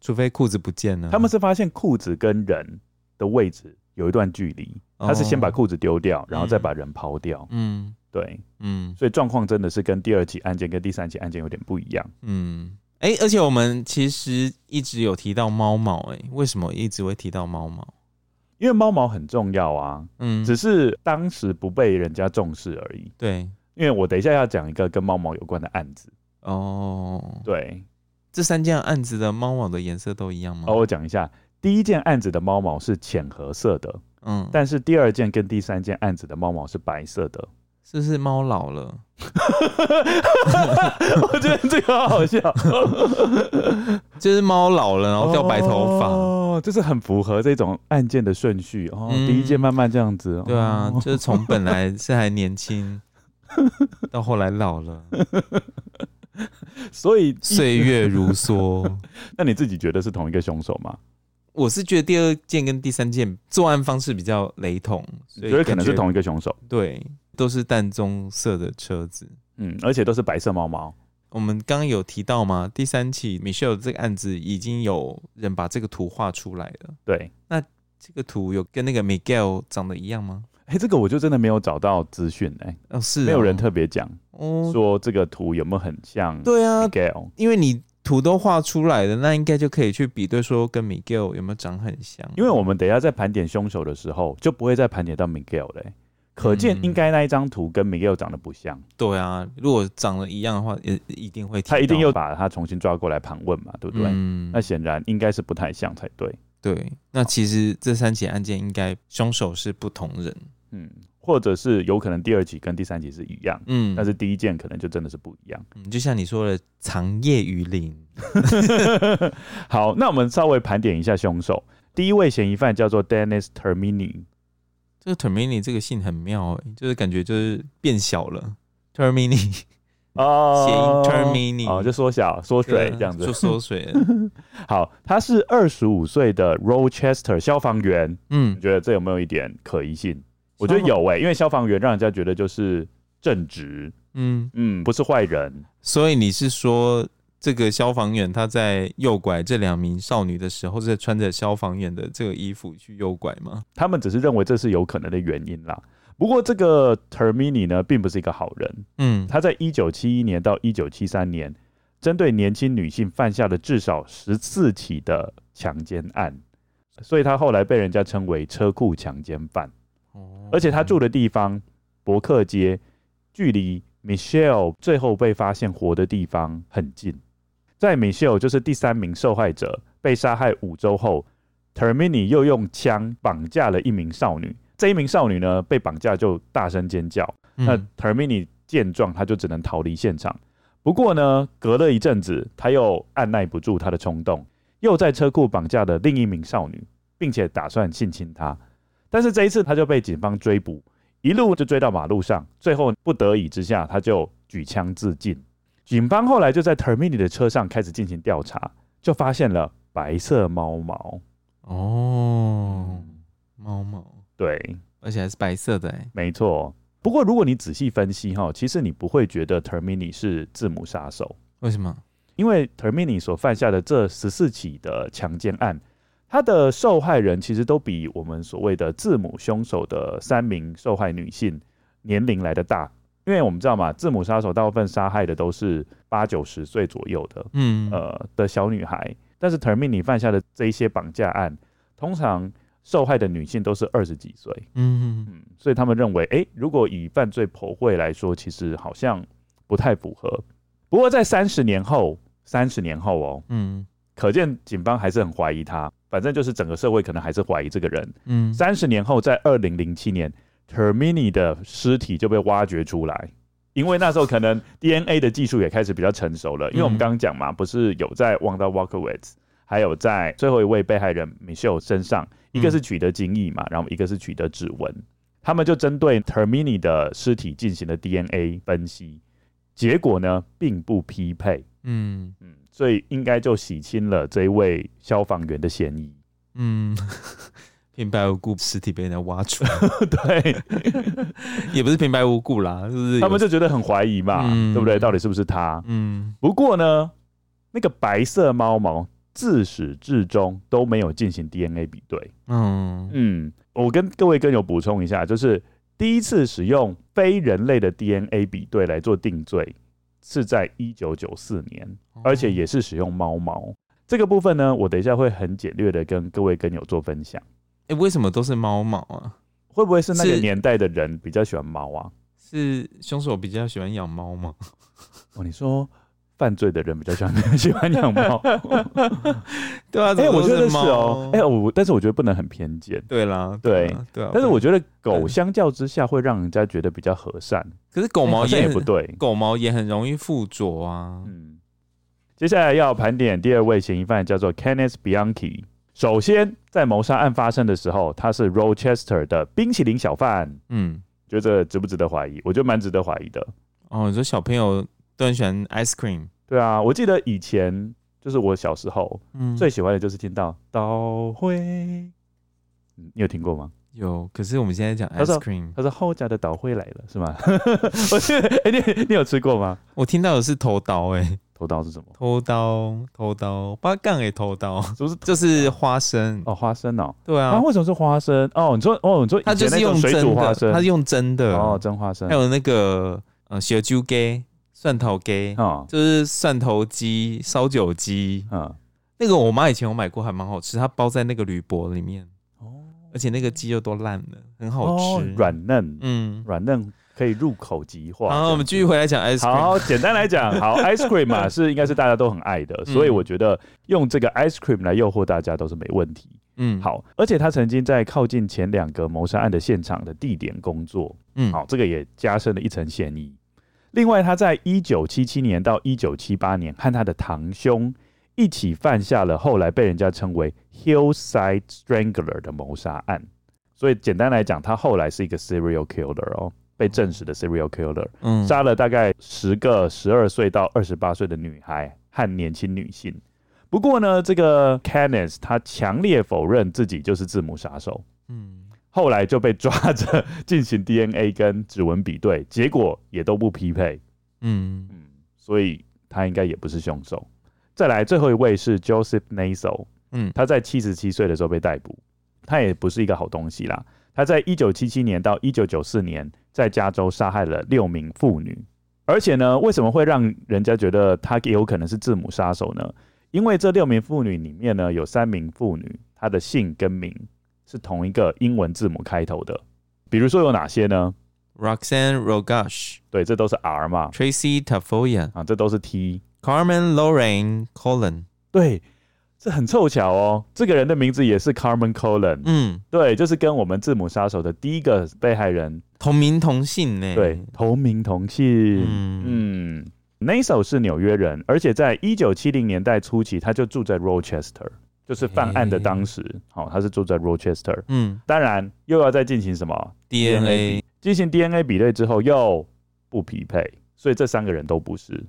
除非裤子不见了。他们是发现裤子跟人的位置有一段距离，他是先把裤子丢掉，然后再把人抛掉。嗯，对，嗯，所以状况真的是跟第二起案件跟第三起案件有点不一样。嗯，哎、欸，而且我们其实一直有提到猫毛，哎，为什么一直会提到猫毛？因为猫毛很重要啊，嗯，只是当时不被人家重视而已。对，因为我等一下要讲一个跟猫毛有关的案子。哦，对，这三件案子的猫毛的颜色都一样吗？哦，我讲一下，第一件案子的猫毛是浅褐色的，嗯，但是第二件跟第三件案子的猫毛是白色的。是不是猫老了？我觉得这个好好笑，就是猫老了，然后掉白头发，哦，就是很符合这种案件的顺序哦。嗯、第一件慢慢这样子，哦，对啊，就是从本来是还年轻，到后来老了，所以岁月如梭。那你自己觉得是同一个凶手吗？我是觉得第二件跟第三件作案方式比较雷同，所以可能是同一个凶手。对。都是淡棕色的车子，嗯，而且都是白色毛毛。我们刚刚有提到吗？第三起 Michelle 这个案子已经有人把这个图画出来了。对，那这个图有跟那个 Miguel 长得一样吗？哎、欸，这个我就真的没有找到资讯哎。哦，是哦，没有人特别讲，哦，说这个图有没有很像？对啊，Miguel，因为你图都画出来了，那应该就可以去比对，说跟 Miguel 有没有长很像。因为我们等一下在盘点凶手的时候，就不会再盘点到 Miguel 嘞。可见，应该那一张图跟 Miguel 长得不像。对啊，如果长得一样的话，也一定会。他一定又把他重新抓过来盘问嘛，对不对？嗯。那显然应该是不太像才对。对，那其实这三起案件应该凶手是不同人。嗯，或者是有可能第二起跟第三起是一样。嗯，但是第一件可能就真的是不一样。嗯，就像你说的，藏夜雨林。好，那我们稍微盘点一下凶手。第一位嫌疑犯叫做 Dennis Termini。这个 Termini 这个姓很妙哎，就是感觉就是变小了，Termini 哦，谐音 Termini 哦，就缩小缩水这样子，就缩水。好，他是二十五岁的 Rochester 消防员，嗯，你觉得这有没有一点可疑性？我觉得有诶，因为消防员让人家觉得就是正直，嗯嗯，不是坏人。所以你是说，这个消防员他在诱拐这两名少女的时候，是穿着消防员的这个衣服去诱拐吗？他们只是认为这是有可能的原因啦。不过这个 Termini 呢，并不是一个好人。嗯，他在一九七一年到一九七三年，针对年轻女性犯下了至少十四起的强奸案，所以他后来被人家称为车库强奸犯。哦，而且他住的地方伯克街，距离 Michelle 最后被发现活的地方很近。在 Michelle 就是第三名受害者被杀害五周后，Termini 又用枪绑架了一名少女。这一名少女呢，被绑架就大声尖叫。嗯、那 Termini 见状，他就只能逃离现场。不过呢，隔了一阵子，他又按耐不住他的冲动，又在车库绑架了另一名少女，并且打算性侵她。但是这一次，他就被警方追捕，一路就追到马路上，最后不得已之下，他就举枪自尽。警方后来就在 Termini 的车上开始进行调查，就发现了白色猫毛。哦，猫毛。对，而且还是白色的哎，没错。不过如果你仔细分析哈，其实你不会觉得 Termini 是字母杀手。为什么？因为 Termini 所犯下的这十四起的强奸案，他的受害人其实都比我们所谓的字母凶手的三名受害女性年龄来的大。因为我们知道嘛，字母杀手大部分杀害的都是八九十岁左右的，嗯，呃的小女孩。但是 Termini 犯下的这一些绑架案，通常。受害的女性都是二十几岁，嗯嗯，所以他们认为，哎、欸，如果以犯罪剖绘来说，其实好像不太符合。不过在三十年后，三十年后哦，嗯，可见警方还是很怀疑他。反正就是整个社会可能还是怀疑这个人。嗯，三十年后，在二零零七年，Termini 的尸体就被挖掘出来，因为那时候可能 DNA 的技术也开始比较成熟了。因为我们刚刚讲嘛，不是有在 Wanda Walkerwitz，还有在最后一位被害人 Michelle 身上。一个是取得精液嘛，然后一个是取得指纹，他们就针对 Termini 的尸体进行了 DNA 分析，结果呢并不匹配，嗯。嗯，所以应该就洗清了这一位消防员的嫌疑，嗯，平白无故尸体被人家挖出来，对，也不是平白无故啦，是不是？他们就觉得很怀疑嘛，嗯、对不对？到底是不是他？嗯，不过呢，那个白色猫毛。自始至终都没有进行 DNA 比对。嗯嗯，我跟各位跟友补充一下，就是第一次使用非人类的 DNA 比对来做定罪，是在一九九四年，而且也是使用猫毛。这个部分呢，我等一下会很简略的跟各位跟友做分享。哎，为什么都是猫毛啊？会不会是那个年代的人比较喜欢猫啊？是凶手比较喜欢养猫吗？哦，你说。犯罪的人比较喜欢喜欢养猫，对啊，哎、欸，我觉得是哦、喔，哎、欸，我但是我觉得不能很偏见，对啦，对对啊，但是我觉得狗相较之下会让人家觉得比较和善，可是狗毛也，也不对，狗毛也很容易附着啊。嗯，接下来要盘点第二位嫌疑犯叫做 Kenneth Bianchi。首先，在谋杀案发生的时候，他是 Rochester 的冰淇淋小贩。嗯，觉得值不值得怀疑？我觉得蛮值得怀疑的。哦，你说小朋友。都很喜欢 ice cream，对啊，我记得以前就是我小时候，嗯，最喜欢的就是听到倒灰，你有听过吗？有，可是我们现在讲 ice cream，他说后家的倒灰来了，是吗？我记得，哎，你你有吃过吗？我听到的是偷刀，哎，偷刀是什么？偷刀，偷刀，八杠也，偷刀，是不是？就是花生。哦，花生哦，对啊，为什么是花生？哦，你说，哦，你说，它就是用水煮花生，它是用蒸的。哦，蒸花生，还有那个呃小猪鸡。蒜头鸡啊，就是蒜头鸡、烧酒鸡。啊，那个我妈以前有买过，还蛮好吃。它包在那个铝箔里面。哦，而且那个鸡肉都烂了，很好吃，软嫩，嗯，软嫩可以入口即化。好，我们继续回来讲 ice cream。好，简单来讲，好 ice cream 嘛，是应该是大家都很爱的，所以我觉得用这个 ice cream 来诱惑大家都是没问题。嗯，好，而且他曾经在靠近前两个谋杀案的现场的地点工作，嗯，好，这个也加深了一层嫌疑。另外，他在一九七七年到一九七八年和他的堂兄一起犯下了后来被人家称为 Hillside Strangler 的谋杀案。所以简单来讲，他后来是一个 serial killer 哦，被证实的 serial killer，嗯，杀了大概十个十二岁到二十八岁的女孩和年轻女性。不过呢，这个 Kenneth 他强烈否认自己就是字母杀手。嗯。后来就被抓着 进行 DNA 跟指纹比对，结果也都不匹配。嗯嗯，所以他应该也不是凶手。再来，最后一位是 Joseph Naso，嗯，他在七十七岁的时候被逮捕，他也不是一个好东西啦。他在一九七七年到一九九四年在加州杀害了六名妇女，而且呢，为什么会让人家觉得他也有可能是字母杀手呢？因为这六名妇女里面呢，有三名妇女，她的姓跟名是同一个英文字母开头的。比如说有哪些呢？Roxanne Rogash，对，这都是 R 嘛。Tracy Tafoya，啊，这都是 T。Carmen Lorraine Cullen，对。这很凑巧哦，这个人的名字也是 Carmen Cullen。嗯，对，就是跟我们字母杀手的第一个被害人同名同姓呢。对，同名同姓。嗯嗯，Naso 是纽约人，而且在一九七零年代初期，他就住在 Rochester，就是犯案的当时，好、他是住在 Rochester。嗯，当然又要再进行什么 DNA，进行 DNA 比对之后又不匹配，所以这三个人都不是。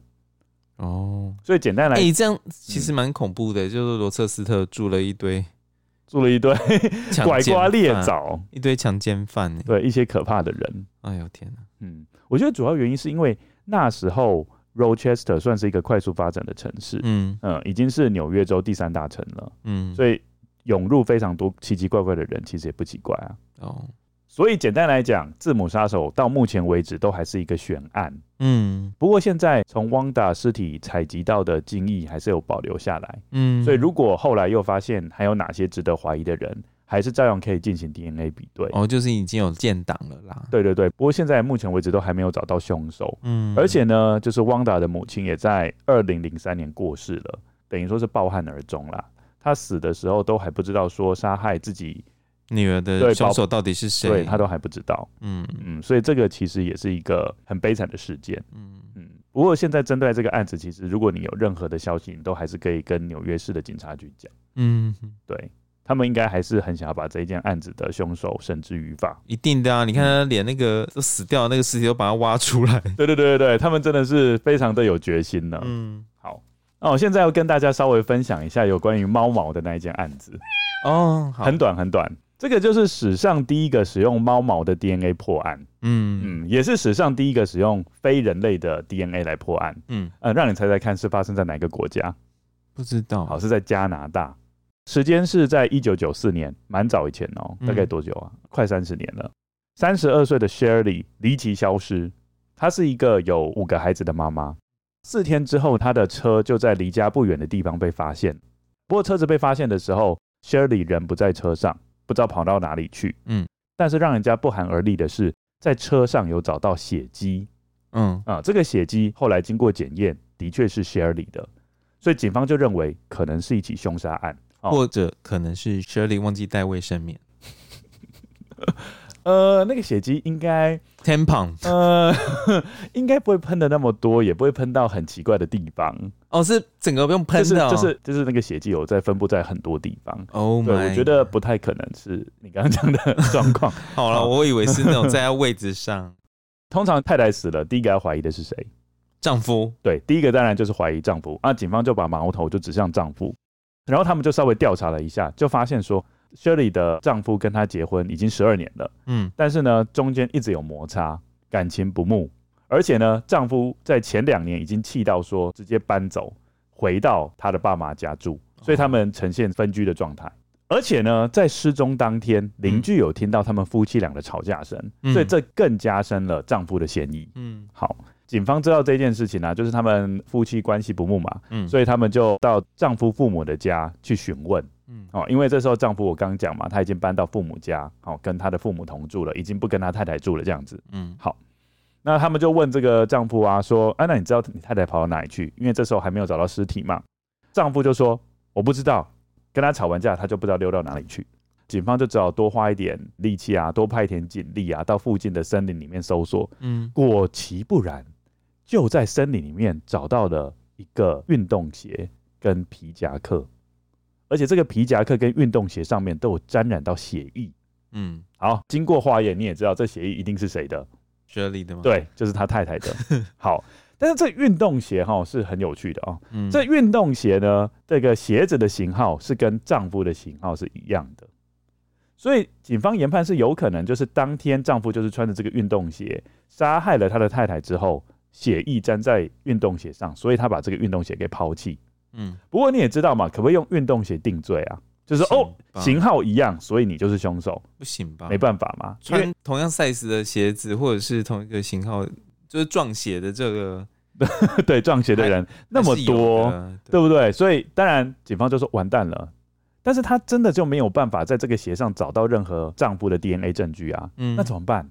哦，所以简单来，哎、欸，这样其实蛮恐怖的，嗯、就是罗彻斯特住了一堆，住了一堆拐瓜裂枣，一堆强奸犯，对，一些可怕的人。哎呦天哪！嗯，我觉得主要原因是因为那时候 Rochester 算是一个快速发展的城市，嗯嗯，已经是纽约州第三大城了，嗯，所以涌入非常多奇奇怪怪的人，其实也不奇怪啊。哦。所以简单来讲，字母杀手到目前为止都还是一个悬案。嗯，不过现在从汪达尸体采集到的精液还是有保留下来。嗯，所以如果后来又发现还有哪些值得怀疑的人，还是照样可以进行 DNA 比对。哦，就是已经有建档了啦。对对对，不过现在目前为止都还没有找到凶手。嗯，而且呢，就是汪达的母亲也在二零零三年过世了，等于说是抱憾而终啦。他死的时候都还不知道说杀害自己女儿的凶手到底是谁？对，他都还不知道。嗯嗯，所以这个其实也是一个很悲惨的事件。嗯嗯，不过现在针对这个案子，其实如果你有任何的消息，你都还是可以跟纽约市的警察局讲。嗯，对，他们应该还是很想要把这一件案子的凶手绳之于法。一定的啊！你看他连那个都死掉那个尸体都把它挖出来。对对对对对，他们真的是非常的有决心呢。嗯，好，那我现在要跟大家稍微分享一下有关于猫毛的那一件案子。哦，很短很短。这个就是史上第一个使用猫毛的 DNA 破案，嗯嗯，也是史上第一个使用非人类的 DNA 来破案，嗯呃，让你猜猜看是发生在哪个国家？不知道，好，是在加拿大，时间是在一九九四年，蛮早以前哦，大概多久啊？嗯、快三十年了。三十二岁的 Shirley 离奇消失，她是一个有五个孩子的妈妈。四天之后，她的车就在离家不远的地方被发现，不过车子被发现的时候，Shirley 人不在车上。不知道跑到哪里去，嗯，但是让人家不寒而栗的是，在车上有找到血迹，嗯。啊，这个血迹后来经过检验，的确是 Shirley 的，所以警方就认为可能是一起凶杀案，或者可能是 Shirley 忘记带卫生棉。呃，那个血迹应该 tampon，呃，应该不会喷的那么多，也不会喷到很奇怪的地方。哦，是整个不用喷的，就是就是那个血迹有在分布在很多地方。哦，对，我觉得不太可能是你刚刚讲的 状况。好了，我以为是那种在他位置上。通常太太死了，第一个要怀疑的是谁？丈夫。对，第一个当然就是怀疑丈夫。那警方就把矛头就指向丈夫，然后他们就稍微调查了一下，就发现说。Shirley 的丈夫跟她结婚已经十二年了，嗯，但是呢，中间一直有摩擦，感情不睦，而且呢，丈夫在前两年已经气到说直接搬走，回到他的爸妈家住，所以他们呈现分居的状态。而且呢，在失踪当天，邻居有听到他们夫妻俩的吵架声，所以这更加深了丈夫的嫌疑。嗯，好，警方知道这件事情呢、啊，就是他们夫妻关系不睦嘛，嗯，所以他们就到丈夫父母的家去询问。嗯，哦，因为这时候丈夫我刚刚讲嘛，他已经搬到父母家，哦，跟他的父母同住了，已经不跟他太太住了，这样子。嗯，好，那他们就问这个丈夫啊，说，啊，那你知道你太太跑到哪里去？因为这时候还没有找到尸体嘛。丈夫就说，我不知道，跟他吵完架，他就不知道溜到哪里去。警方就只好多花一点力气啊，多派一点警力啊，到附近的森林里面搜索。嗯，果其不然，就在森林里面找到了一个运动鞋跟皮夹克。而且这个皮夹克跟运动鞋上面都有沾染到血液。嗯，好，经过化验，你也知道这血液一定是谁的？Shirley 的吗？对，就是他太太的。好，但是这运动鞋哈是很有趣的啊。嗯，这运动鞋呢，这个鞋子的型号是跟丈夫的型号是一样的，所以警方研判是有可能就是当天丈夫就是穿着这个运动鞋杀害了他的太太之后，血液沾在运动鞋上，所以他把这个运动鞋给抛弃。嗯，不过你也知道嘛，可不可以用运动鞋定罪啊？就是哦，型号一样，所以你就是凶手，不行吧？没办法嘛，穿同样 size 的鞋子或者是同一个型号，就是撞鞋的这个，对撞鞋的人那么多，对，不对？所以当然警方就说完蛋了，但是他真的就没有办法在这个鞋上找到任何丈夫的 DNA 证据啊，嗯，那怎么办？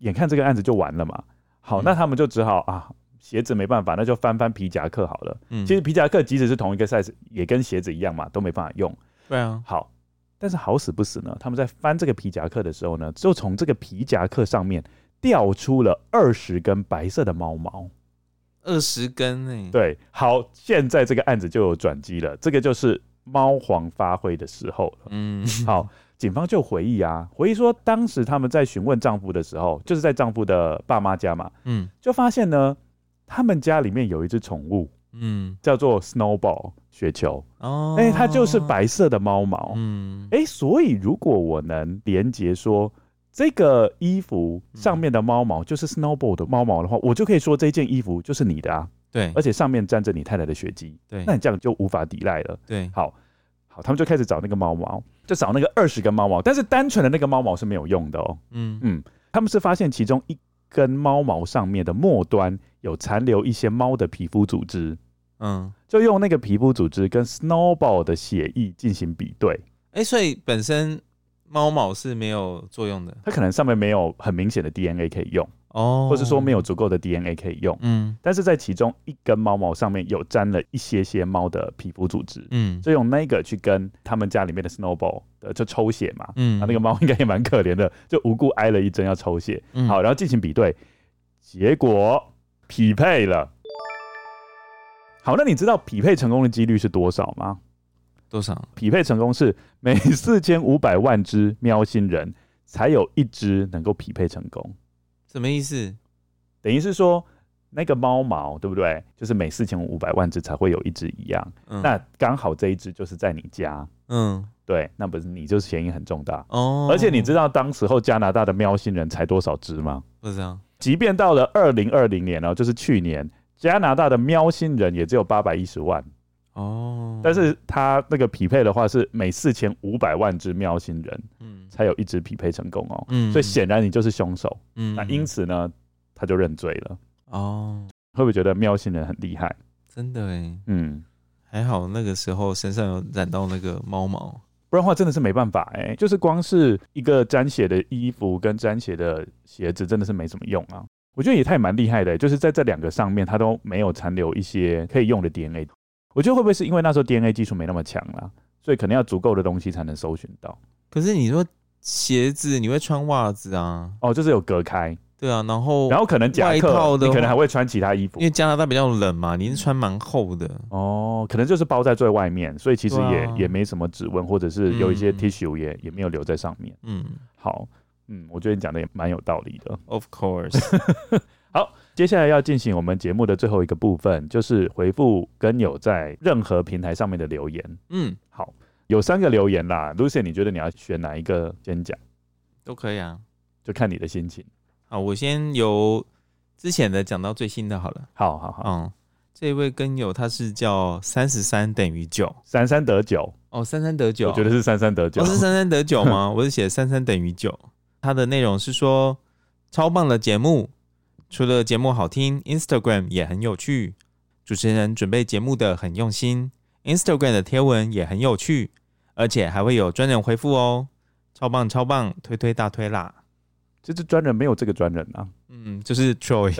眼看这个案子就完了嘛，好，那他们就只好啊，鞋子没办法，那就翻翻皮夹克好了。嗯，其实皮夹克即使是同一个 size，也跟鞋子一样嘛，都没办法用。对啊，好，但是好死不死呢，他们在翻这个皮夹克的时候呢，就从这个皮夹克上面掉出了二十根白色的猫毛，二十根呢？对，好，现在这个案子就有转机了，这个就是猫皇发挥的时候了。嗯，好，警方就回忆啊，回忆说当时他们在询问丈夫的时候，就是在丈夫的爸妈家嘛，嗯，就发现呢，他们家里面有一只宠物。嗯，叫做 Snowball 雪球。哦，哎、欸，它就是白色的猫毛，嗯，哎、欸，所以如果我能连接说这个衣服上面的猫毛就是 Snowball 的猫毛的话，我就可以说这件衣服就是你的啊，对，而且上面沾着你太太的血迹，对，那你这样就无法抵赖了，对，好，好，他们就开始找那个猫毛，就找那个二十根猫毛，但是单纯的那个猫毛是没有用的哦，嗯。嗯，他们是发现其中一根猫毛上面的末端有残留一些猫的皮肤组织。嗯，就用那个皮肤组织跟 Snowball 的血液进行比对，哎、欸，所以本身猫毛是没有作用的，它可能上面没有很明显的 DNA 可以用哦，或是说没有足够的 DNA 可以用，嗯，但是在其中一根猫毛上面有沾了一些些猫的皮肤组织，嗯，就用那个去跟他们家里面的 Snowball 的就抽血嘛，嗯，那个猫应该也蛮可怜的，就无故挨了一针要抽血，嗯，好，然后进行比对，结果匹配了。好，那你知道匹配成功的几率是多少吗？多少？匹配成功是每四千五百万只喵星人才有一只能够匹配成功。什么意思？等于是说那个猫毛对不对？就是每四千五百万只才会有一只一样。嗯、那刚好这一只就是在你家。嗯，对，那不是你就是嫌疑很重大哦。而且你知道当时候加拿大的喵星人才多少只吗？不知道。即便到了二零二零年哦，就是去年。加拿大的喵星人也只有八百一十万哦，但是他那个匹配的话是每四千五百万只喵星人，嗯，才有一只匹配成功哦，嗯，所以显然你就是凶手，嗯，那因此呢，他就认罪了哦。会不会觉得喵星人很厉害？真的哎，嗯，还好那个时候身上有染到那个猫毛，不然的话真的是没办法哎，就是光是一个沾血的衣服跟沾血的鞋子，真的是没什么用啊。我觉得也太蛮厉害的，就是在这两个上面，它都没有残留一些可以用的 DNA。我觉得会不会是因为那时候 DNA 技术没那么强啦，所以可能要足够的东西才能搜寻到。可是你说鞋子，你会穿袜子啊？哦，就是有隔开。对啊，然后然后可能夹克，你可能还会穿其他衣服，因为加拿大比较冷嘛，你是穿蛮厚的。哦，可能就是包在最外面，所以其实也、啊、也没什么指纹，或者是有一些 tissue 也、嗯、也没有留在上面。嗯，好。嗯，我觉得你讲的也蛮有道理的。Of course。好，接下来要进行我们节目的最后一个部分，就是回复跟友在任何平台上面的留言。嗯，好，有三个留言啦。Lucien，你觉得你要选哪一个先讲？都可以啊，就看你的心情。好，我先由之前的讲到最新的好了。好好好，嗯，这一位跟友他是叫三十三等于九，三三得九。哦，三三得九，我觉得是三三得九。哦，是三三得九吗？我是写三三等于九。它的内容是说，超棒的节目，除了节目好听，Instagram 也很有趣，主持人准备节目的很用心，Instagram 的贴文也很有趣，而且还会有专人回复哦，超棒超棒，推推大推啦！这是专人没有这个专人啊，嗯，就是 Troy，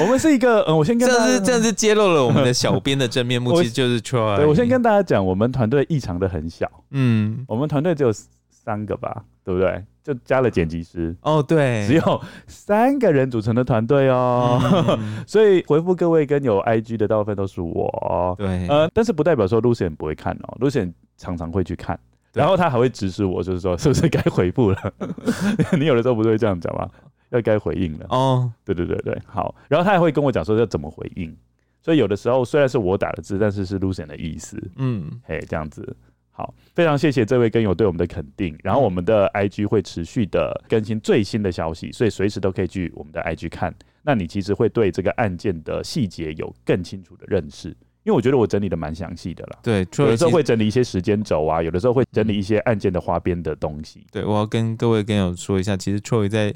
我们是一个，嗯，我先跟大家这是这是揭露了我们的小编的真面目，其实就是 Troy。对，我先跟大家讲，我们团队异常的很小，嗯，我们团队只有。三个吧，对不对？就加了剪辑师。哦，对，只有三个人组成的团队哦，嗯、所以回复各位跟有 IG 的大部分都是我，对，呃，但是不代表说 Lucian 不会看哦，Lucian 常常会去看，然后他还会指使我，就是说 是不是该回复了？你有的时候不是会这样讲吗？要该回应了哦，对对对对，好，然后他还会跟我讲说要怎么回应，所以有的时候虽然是我打的字，但是是 Lucian 的意思，嗯，嘿，这样子。好，非常谢谢这位跟友对我们的肯定。然后我们的 IG 会持续的更新最新的消息，所以随时都可以去我们的 IG 看。那你其实会对这个案件的细节有更清楚的认识，因为我觉得我整理的蛮详细的了。对，有的时候会整理一些时间轴啊，有的时候会整理一些案件的花边的东西。对，我要跟各位跟友说一下，其实 Troy 在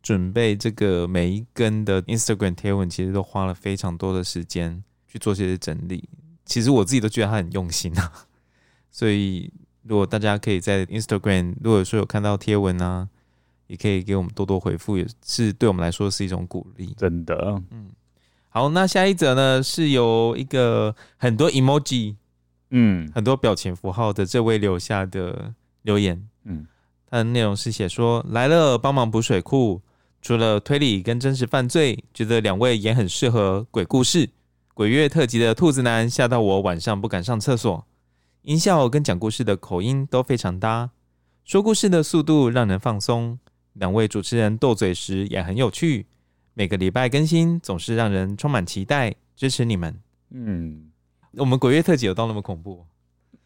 准备这个每一根的 Instagram 贴文，其实都花了非常多的时间去做这些整理。其实我自己都觉得他很用心啊。所以，如果大家可以在 Instagram，如果说有看到贴文啊，也可以给我们多多回复，也是对我们来说是一种鼓励。真的，嗯，好，那下一则呢，是由一个很多 emoji，嗯，很多表情符号的这位留下的留言，嗯，他的内容是写说来了，帮忙补水库，除了推理跟真实犯罪，觉得两位也很适合鬼故事。鬼月特辑的兔子男吓到我晚上不敢上厕所。音效跟讲故事的口音都非常搭，说故事的速度让人放松。两位主持人斗嘴时也很有趣，每个礼拜更新总是让人充满期待。支持你们。嗯，我们鬼月特辑有到那么恐怖？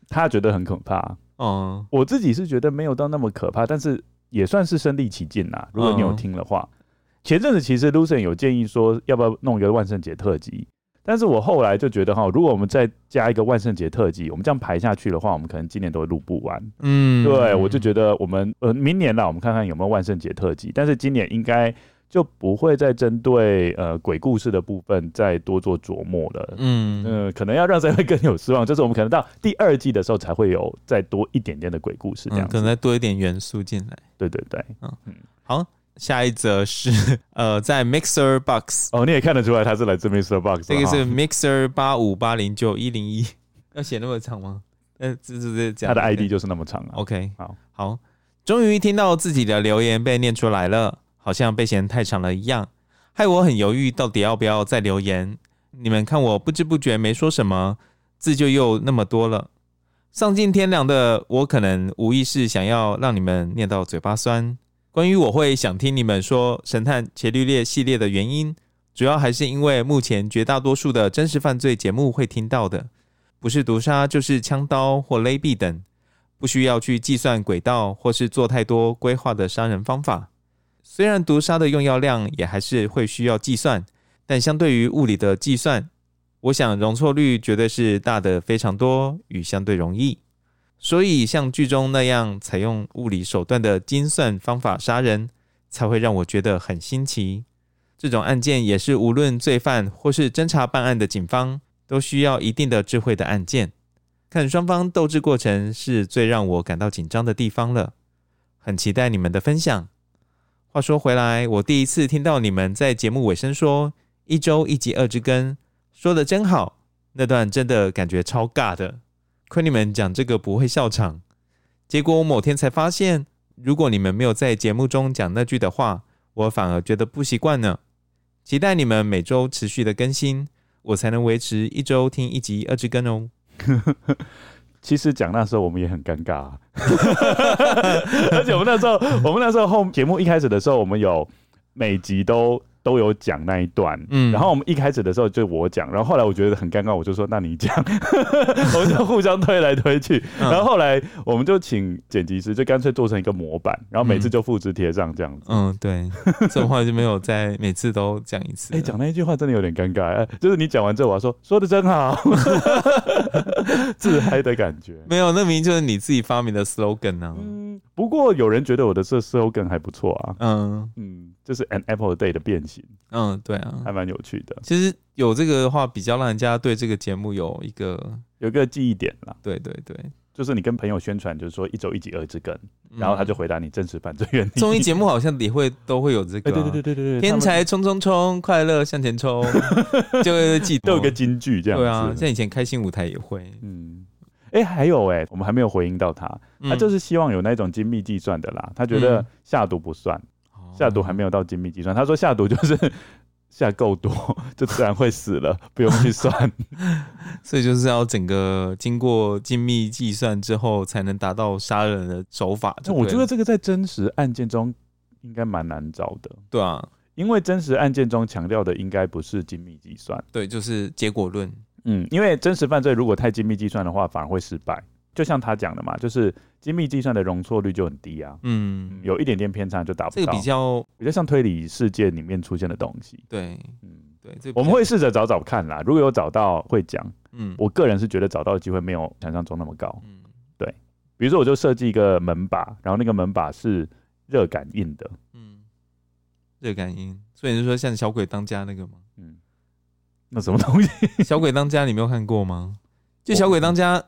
他觉得很可怕。嗯，我自己是觉得没有到那么可怕，但是也算是身临其境啦。如果你有听的话，嗯、前阵子其实 Lucian 有建议说，要不要弄一个万圣节特辑？但是我后来就觉得哈，如果我们再加一个万圣节特辑，我们这样排下去的话，我们可能今年都会录不完。嗯，对，我就觉得我们呃明年啦，我们看看有没有万圣节特辑。但是今年应该就不会再针对呃鬼故事的部分再多做琢磨了。嗯。嗯、呃，可能要让这位更有失望，就是我们可能到第二季的时候才会有再多一点点的鬼故事这样、嗯，可能再多一点元素进来。对对对，嗯。嗯，好。下一则是呃，在 Mixer Box 哦，你也看得出来他是来自 Mixer Box，这个是 Mixer 八五八零九一零一，要写那么长吗？呃，这这这，他的 ID 就是那么长啊。OK，好，好，终于听到自己的留言被念出来了，好像被嫌太长了一样，害我很犹豫，到底要不要再留言。你们看我不知不觉没说什么，字就又那么多了，丧尽天良的我，可能无意识想要让你们念到嘴巴酸。关于我会想听你们说《神探伽利略》系列的原因，主要还是因为目前绝大多数的真实犯罪节目会听到的，不是毒杀就是枪刀或勒毙等，不需要去计算轨道或是做太多规划的杀人方法。虽然毒杀的用药量也还是会需要计算，但相对于物理的计算，我想容错率绝对是大的非常多与相对容易。所以，像剧中那样采用物理手段的精算方法杀人，才会让我觉得很新奇。这种案件也是无论罪犯或是侦查办案的警方，都需要一定的智慧的案件。看双方斗智过程是最让我感到紧张的地方了。很期待你们的分享。话说回来，我第一次听到你们在节目尾声说“一周一集二之根”，说得真好。那段真的感觉超尬的。亏你们讲这个不会笑场，结果我某天才发现，如果你们没有在节目中讲那句的话，我反而觉得不习惯呢。期待你们每周持续的更新，我才能维持一周听一集二之根哦。其实讲那时候我们也很尴尬啊，而且我们那时候，我们那时候后节目一开始的时候，我们有每集都。都有讲那一段，嗯，然后我们一开始的时候就我讲，然后后来我觉得很尴尬，我就说那你讲，我们就互相推来推去，然后后来我们就请剪辑师，就干脆做成一个模板，然后每次就复制贴上这样子，嗯，对，这种话就没有再每次都讲一次，哎，讲那一句话真的有点尴尬，就是你讲完之后我要说说的真好，自嗨的感觉，没有，那明明就是你自己发明的 slogan 呢，嗯，不过有人觉得我的这 slogan 还不错啊，嗯嗯。就是 an apple a day 的变形，嗯，对啊，还蛮有趣的。其实有这个的话，比较让人家对这个节目有一个有一个记忆点啦。对对对，就是你跟朋友宣传，就是说一周一集二之根，嗯、然后他就回答你真实犯罪原理。综艺节目好像也会都会有这个、啊，对对对对对对，天才冲冲冲，快乐向前冲，就会记得都有个金句这样。对啊，像以前开心舞台也会，嗯，哎、欸，还有哎、欸，我们还没有回应到他，他就是希望有那种精密计算的啦，他觉得下毒不算。嗯下毒还没有到精密计算，他说下毒就是 下够多就自然会死了，不用去算，所以就是要整个经过精密计算之后才能达到杀人的手法。那我觉得这个在真实案件中应该蛮难找的，对啊，因为真实案件中强调的应该不是精密计算，对，就是结果论。嗯，因为真实犯罪如果太精密计算的话，反而会失败。就像他讲的嘛，就是精密计算的容错率就很低啊。嗯，有一点点偏差就达不到。这个比较比较像推理世界里面出现的东西。对，嗯，对，这个、我们会试着找找看啦。如果有找到会讲，嗯，我个人是觉得找到的机会没有想象中那么高。嗯，对。比如说，我就设计一个门把，然后那个门把是热感应的。嗯，热感应，所以你是说像小鬼当家那个吗？嗯，那什么东西？小鬼当家你没有看过吗？就小鬼当家。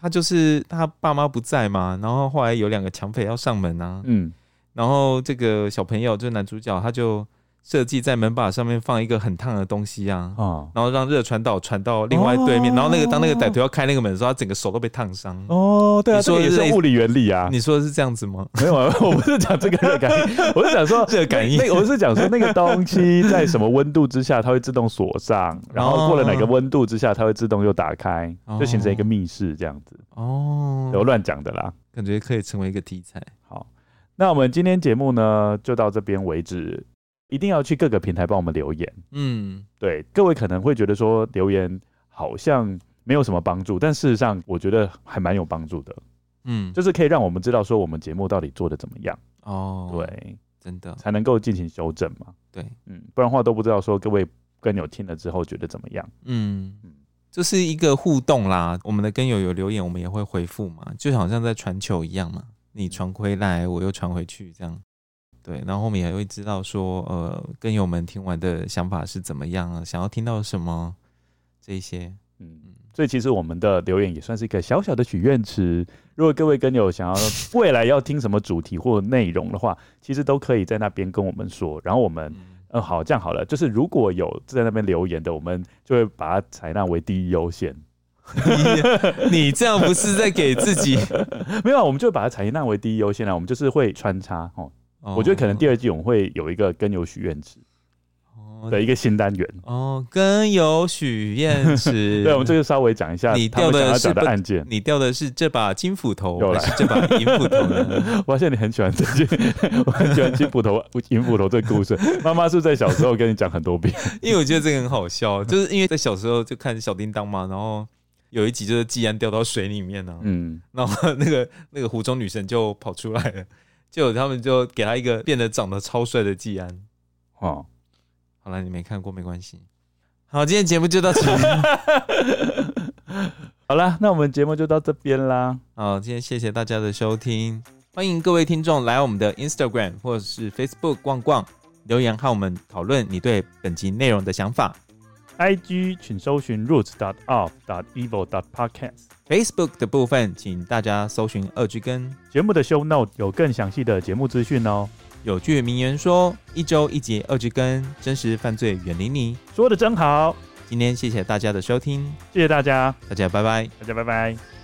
他就是他爸妈不在嘛，然后后来有两个抢匪要上门啊，嗯，然后这个小朋友就是男主角，他就。设计在门把上面放一个很烫的东西啊，哦、然后让热传导传到另外对面，哦、然后那个当那个歹徒要开那个门的时候，他整个手都被烫伤。哦，对啊，说的是，是物理原理啊。你说的是这样子吗？没有啊，我不是讲这个热感应，我是讲说热感应。那我是讲说那个东西在什么温度之下它会自动锁上，然后过了哪个温度之下它会自动又打开，哦、就形成一个密室这样子。哦，有乱讲的啦，感觉可以成为一个题材。好，那我们今天节目呢就到这边为止。一定要去各个平台帮我们留言。嗯，对，各位可能会觉得说留言好像没有什么帮助，但事实上我觉得还蛮有帮助的。嗯，就是可以让我们知道说我们节目到底做的怎么样。哦，对，真的才能够进行修正嘛。对，嗯，不然的话都不知道说各位跟友听了之后觉得怎么样。嗯嗯，这是一个互动啦。我们的跟友有留言，我们也会回复嘛，就好像在传球一样嘛，你传回来，我又传回去，这样。对，然后我们也会知道说，呃，跟友们听完的想法是怎么样啊？想要听到什么这一些，嗯，所以其实我们的留言也算是一个小小的许愿池。如果各位跟友想要 未来要听什么主题或内容的话，其实都可以在那边跟我们说。然后我们，嗯，好，这样好了，就是如果有在那边留言的，我们就会把它采纳为第一优先。你你这样不是在给自己 没有？我们就把它采纳为第一优先了。我们就是会穿插哦。我觉得可能第二季我们会有一个跟有许愿池的一个新单元哦，跟有许愿池。对，我们这个稍微讲一下你掉的是的案件，你掉的是这把金斧头还是这把银斧头呢？我发现你很喜欢这件，我很喜欢金斧头、银斧头这个故事。妈妈是在小时候跟你讲很多遍，因为我觉得这个很好笑，就是因为在小时候就看小叮当嘛，然后有一集就是技安掉到水里面呢，嗯，然后那个那个湖中女神就跑出来了。就他们就给他一个变得长得超帅的技安，哦，好了，你没看过没关系。好，今天节目就到这里。好了，那我们节目就到这边啦。好，今天谢谢大家的收听，欢迎各位听众来我们的 Instagram 或者是 Facebook 逛逛，留言和我们讨论你对本集内容的想法。IG 请搜寻 roots dot of dot evil dot podcast。Facebook 的部分，请大家搜寻二句根节目的 Show Note 有更详细的节目资讯哦。有句名言说：“一周一集二句根，真实犯罪远离你。”说的真好。今天谢谢大家的收听，谢谢大家，大家拜拜，大家拜拜。